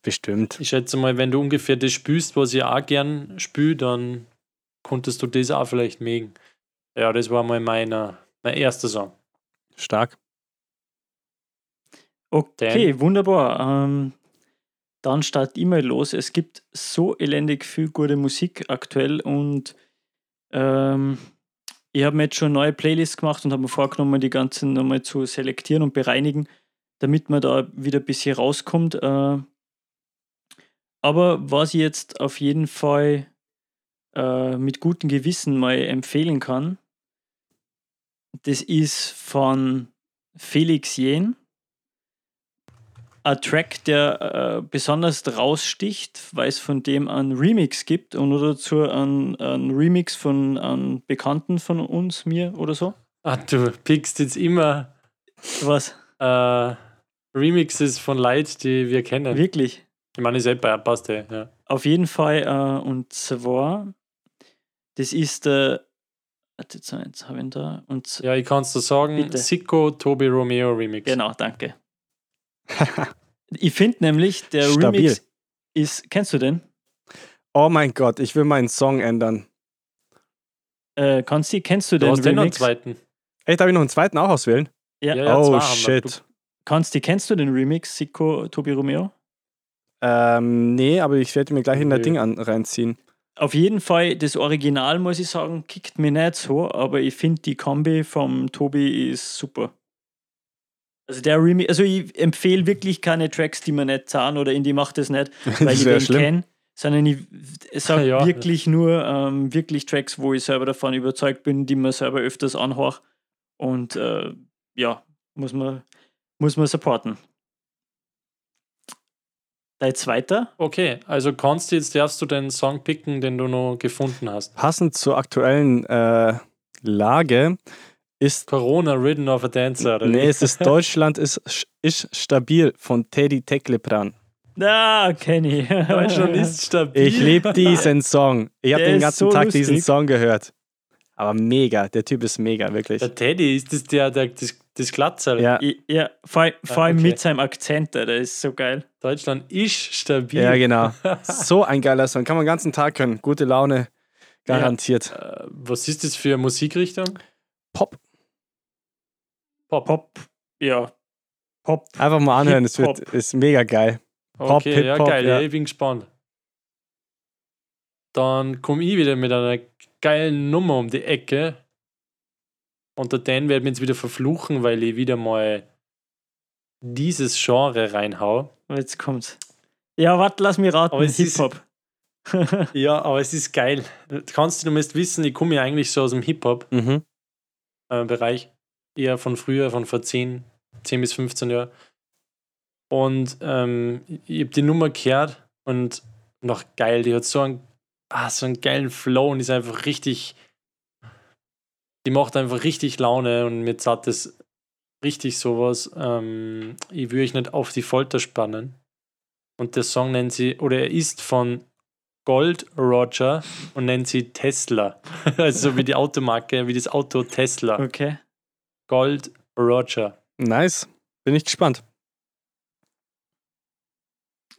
Bestimmt. ich schätze mal, wenn du ungefähr das spürst, was ich auch gern spüre, dann konntest du das auch vielleicht mögen. Ja, das war mal meiner, mein erster Song. Stark. Okay, wunderbar. Ähm, dann startet immer los. Es gibt so elendig viel gute Musik aktuell und ähm, ich habe mir jetzt schon neue Playlists gemacht und habe mir vorgenommen, die ganzen nochmal zu selektieren und bereinigen, damit man da wieder ein bisschen rauskommt. Äh, aber was ich jetzt auf jeden Fall äh, mit gutem Gewissen mal empfehlen kann, das ist von Felix Jähn ein Track, der äh, besonders raussticht, weil es von dem einen Remix gibt und oder dazu einen, einen Remix von einem Bekannten von uns, mir oder so. Ah, du pickst jetzt immer Was? äh, Remixes von Leuten, die wir kennen. Wirklich? Ich meine, eh bei passt eh, ja. Auf jeden Fall. Äh, und zwar, das ist der. jetzt, jetzt habe ich ihn da. Und Ja, ich kann es dir sagen, Bitte. Sicko Tobi Romeo Remix. genau, danke. Ich finde nämlich, der Stabil. Remix ist. Kennst du den? Oh mein Gott, ich will meinen Song ändern. Äh, Konsti, kennst du Du den hast den noch einen Remix? zweiten. Echt, darf ich noch einen zweiten auch auswählen? Ja. Ja, ja, oh shit. Konsti, kennst du den Remix, Sicko Tobi Romeo? Ähm, nee, aber ich werde mir gleich in der Nö. Ding an, reinziehen. Auf jeden Fall, das Original, muss ich sagen, kickt mir nicht so, aber ich finde die Kombi vom Tobi ist super. Also der Remix, also ich empfehle wirklich keine Tracks, die mir nicht zahlen oder in die macht es nicht, weil Das ich den schlimm. kenne, sondern ich, sage Ja. wirklich nur ähm, wirklich Tracks, wo ich selber davon überzeugt bin, die man selber öfters anhöre. Und äh, ja, muss man, muss man supporten. Dein zweiter? Okay, also kannst du jetzt darfst du den Song picken, den du noch gefunden hast. Passend zur aktuellen äh, Lage ist. Corona Ridden of a Dancer. Oder Nee, es ist Deutschland ist, ist stabil von Teddy Tecklepran. Ah, Kenny. Deutschland ist stabil. Ich liebe diesen Song. Ich habe den ganzen so Tag diesen lustig. Song gehört. Aber mega, der Typ ist mega, wirklich. Der Teddy, ist das der, der das, das Glatzel? Ja, Ja, vor, vor Ah, allem okay. mit seinem Akzent, der ist so geil. Deutschland ist stabil. ja, genau. So ein geiler Song. Kann man den ganzen Tag hören. Gute Laune, garantiert. Äh, was ist das für eine Musikrichtung? Pop. Pop. Pop, ja. Pop. Einfach mal anhören, es wird, ist mega geil. Pop, Okay, ja, Hip-Hop, geil, ja. ja. ich bin gespannt. Dann komme ich wieder mit einer geilen Nummer um die Ecke. Und der Dan wird mir jetzt wieder verfluchen, weil ich wieder mal dieses Genre reinhau. Jetzt kommt's. Ja, warte, lass mich raten. Aber es ist- Hip-Hop. Ja, aber es ist geil. Du kannst du musst wissen, ich komme ja eigentlich so aus dem Hip-Hop-Bereich. Mhm. Eher von früher, von vor 10, 10 bis 15 Jahren. Und ähm, ich habe die Nummer gehört und noch geil, die hat so einen, ah, so einen geilen Flow und ist einfach richtig, die macht einfach richtig Laune und mir zahlt das richtig sowas. Ähm, ich will euch nicht auf die Folter spannen. Und der Song nennt sie, oder er ist von Gold Roger und nennt sie Tesla. also so wie die Automarke, wie das Auto Tesla. Okay. Gold Roger. Nice. Bin ich gespannt.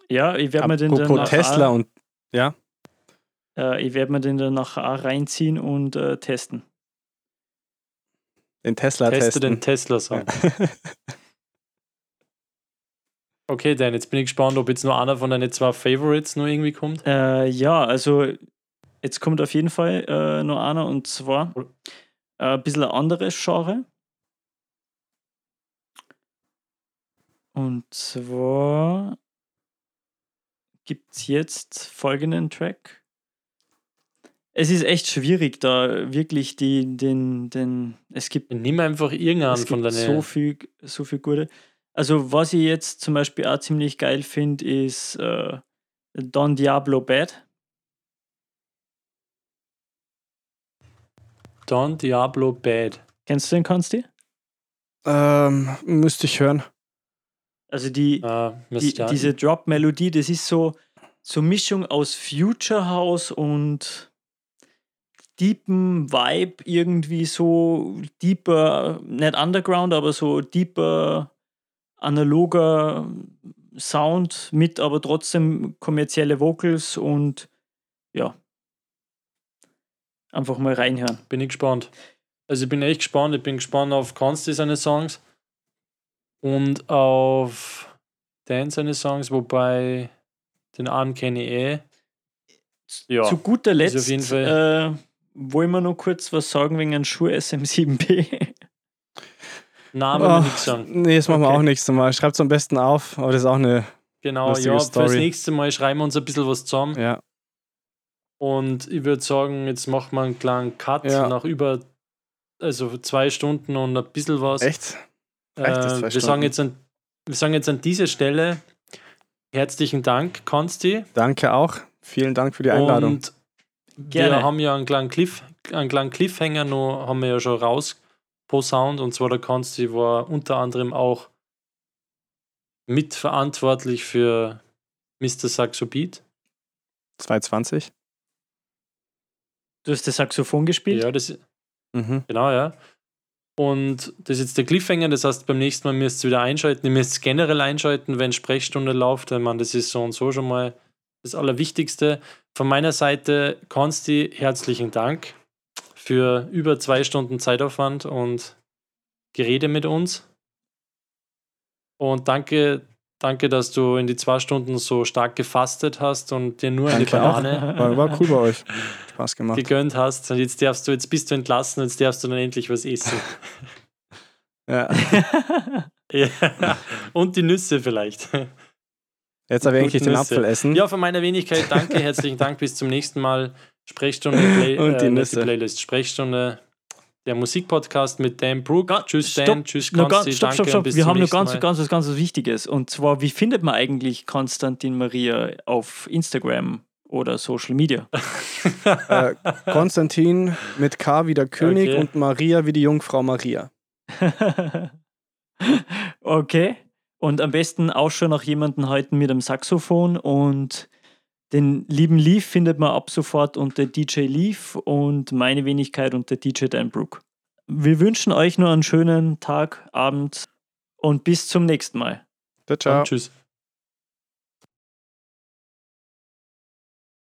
Ja, ich werde mir den dann Tesla und äh, ich werd mir den dann nachher reinziehen und äh, testen. den Tesla Teste testen. den Tesla-Song. Okay, Dan, jetzt bin ich gespannt, ob jetzt nur einer von deinen zwei Favorites nur irgendwie kommt. Äh, ja, also jetzt kommt auf jeden Fall äh, noch einer und zwar äh, ein bisschen ein anderes Genre. Und zwar gibt es jetzt folgenden Track. Es ist echt schwierig, da wirklich die, den, den, es gibt, Nimm einfach irgendeinen es von deinen. so viel, so viel gute. Also was ich jetzt zum Beispiel auch ziemlich geil finde, ist äh, Don Diablo Bad. Don Diablo Bad. Kennst du den, Konsti? Ähm, müsste ich hören. Also die, Äh, die, diese Drop-Melodie, das ist so, so Mischung aus Future House und deepen Vibe, irgendwie so deeper, nicht Underground, aber so deeper, analoger Sound mit aber trotzdem kommerzielle Vocals und ja. Einfach mal reinhören. bin ich gespannt. Also ich bin echt gespannt. Ich bin gespannt auf Consti seine Songs und auf Dan seine Songs, wobei den einen kenne ich eh. Ja, Zu guter Letzt auf jeden Fall- äh, wollen wir noch kurz was sagen wegen einem Schuh SM7B. Nein, will Ah, ich nichts sagen. Nee, das machen wir Okay. auch nächstes Mal. Schreibt es am besten auf, aber das ist auch eine. Genau, ja, fürs Story. nächste Mal schreiben wir uns ein bisschen was zusammen. Ja. Und ich würde sagen, jetzt machen wir einen kleinen Cut Ja. nach über also zwei Stunden und ein bisschen was. Echt? Äh, wir, Stunden? sagen jetzt an, wir sagen jetzt an dieser Stelle herzlichen Dank, Konsti. Danke auch. Vielen Dank für die Einladung. Und Gerne. wir haben ja einen kleinen, Cliff, einen kleinen Cliffhanger noch, haben wir ja schon raus pro Sound. Und zwar der Konsti war unter anderem auch mitverantwortlich für Mr. Saxo Beat. 220. Du hast das Saxophon gespielt? Ja, das, Mhm. Genau, ja. Und das ist jetzt der Cliffhanger, das heißt, beim nächsten Mal müsst ihr wieder einschalten. Ihr müsst generell einschalten, wenn Sprechstunde läuft. Ich meine, das ist so und so schon mal das Allerwichtigste. Von meiner Seite, Konsti, herzlichen Dank für über zwei Stunden Zeitaufwand und Gerede mit uns. Und danke, danke, dass du in die zwei Stunden so stark gefastet hast und dir nur eine Danke. Banane War, war cool bei euch. Spaß gemacht. gegönnt hast. Und jetzt darfst du, jetzt bist du entlassen, jetzt darfst du dann endlich was essen. Ja. Ja. Und die Nüsse vielleicht. Jetzt aber eigentlich den. Apfel essen. Ja, von meiner Wenigkeit danke, herzlichen Dank, bis zum nächsten Mal. Sprechstunde, Play, Und die äh, Nüsse. Playlist, Sprechstunde, der Musikpodcast mit Dan Brook. Tschüss Dan, Stopp, tschüss noch Konsti, ganz, stopp, danke stopp, stopp. Wir haben noch ganz, Mal. ganz, was ganz was Wichtiges. Und zwar, wie findet man eigentlich Konstantin Maria auf Instagram oder Social Media? Äh, Konstantin mit K wie der König Okay. und Maria wie die Jungfrau Maria. okay. Und am besten auch schon nach jemanden halten mit einem Saxophon und den lieben Leaf findet man ab sofort unter DJ Leaf und meine Wenigkeit unter DJ Dan Brook. Wir wünschen euch nur einen schönen Tag, Abend und bis zum nächsten Mal. Ciao, ciao. Tschüss.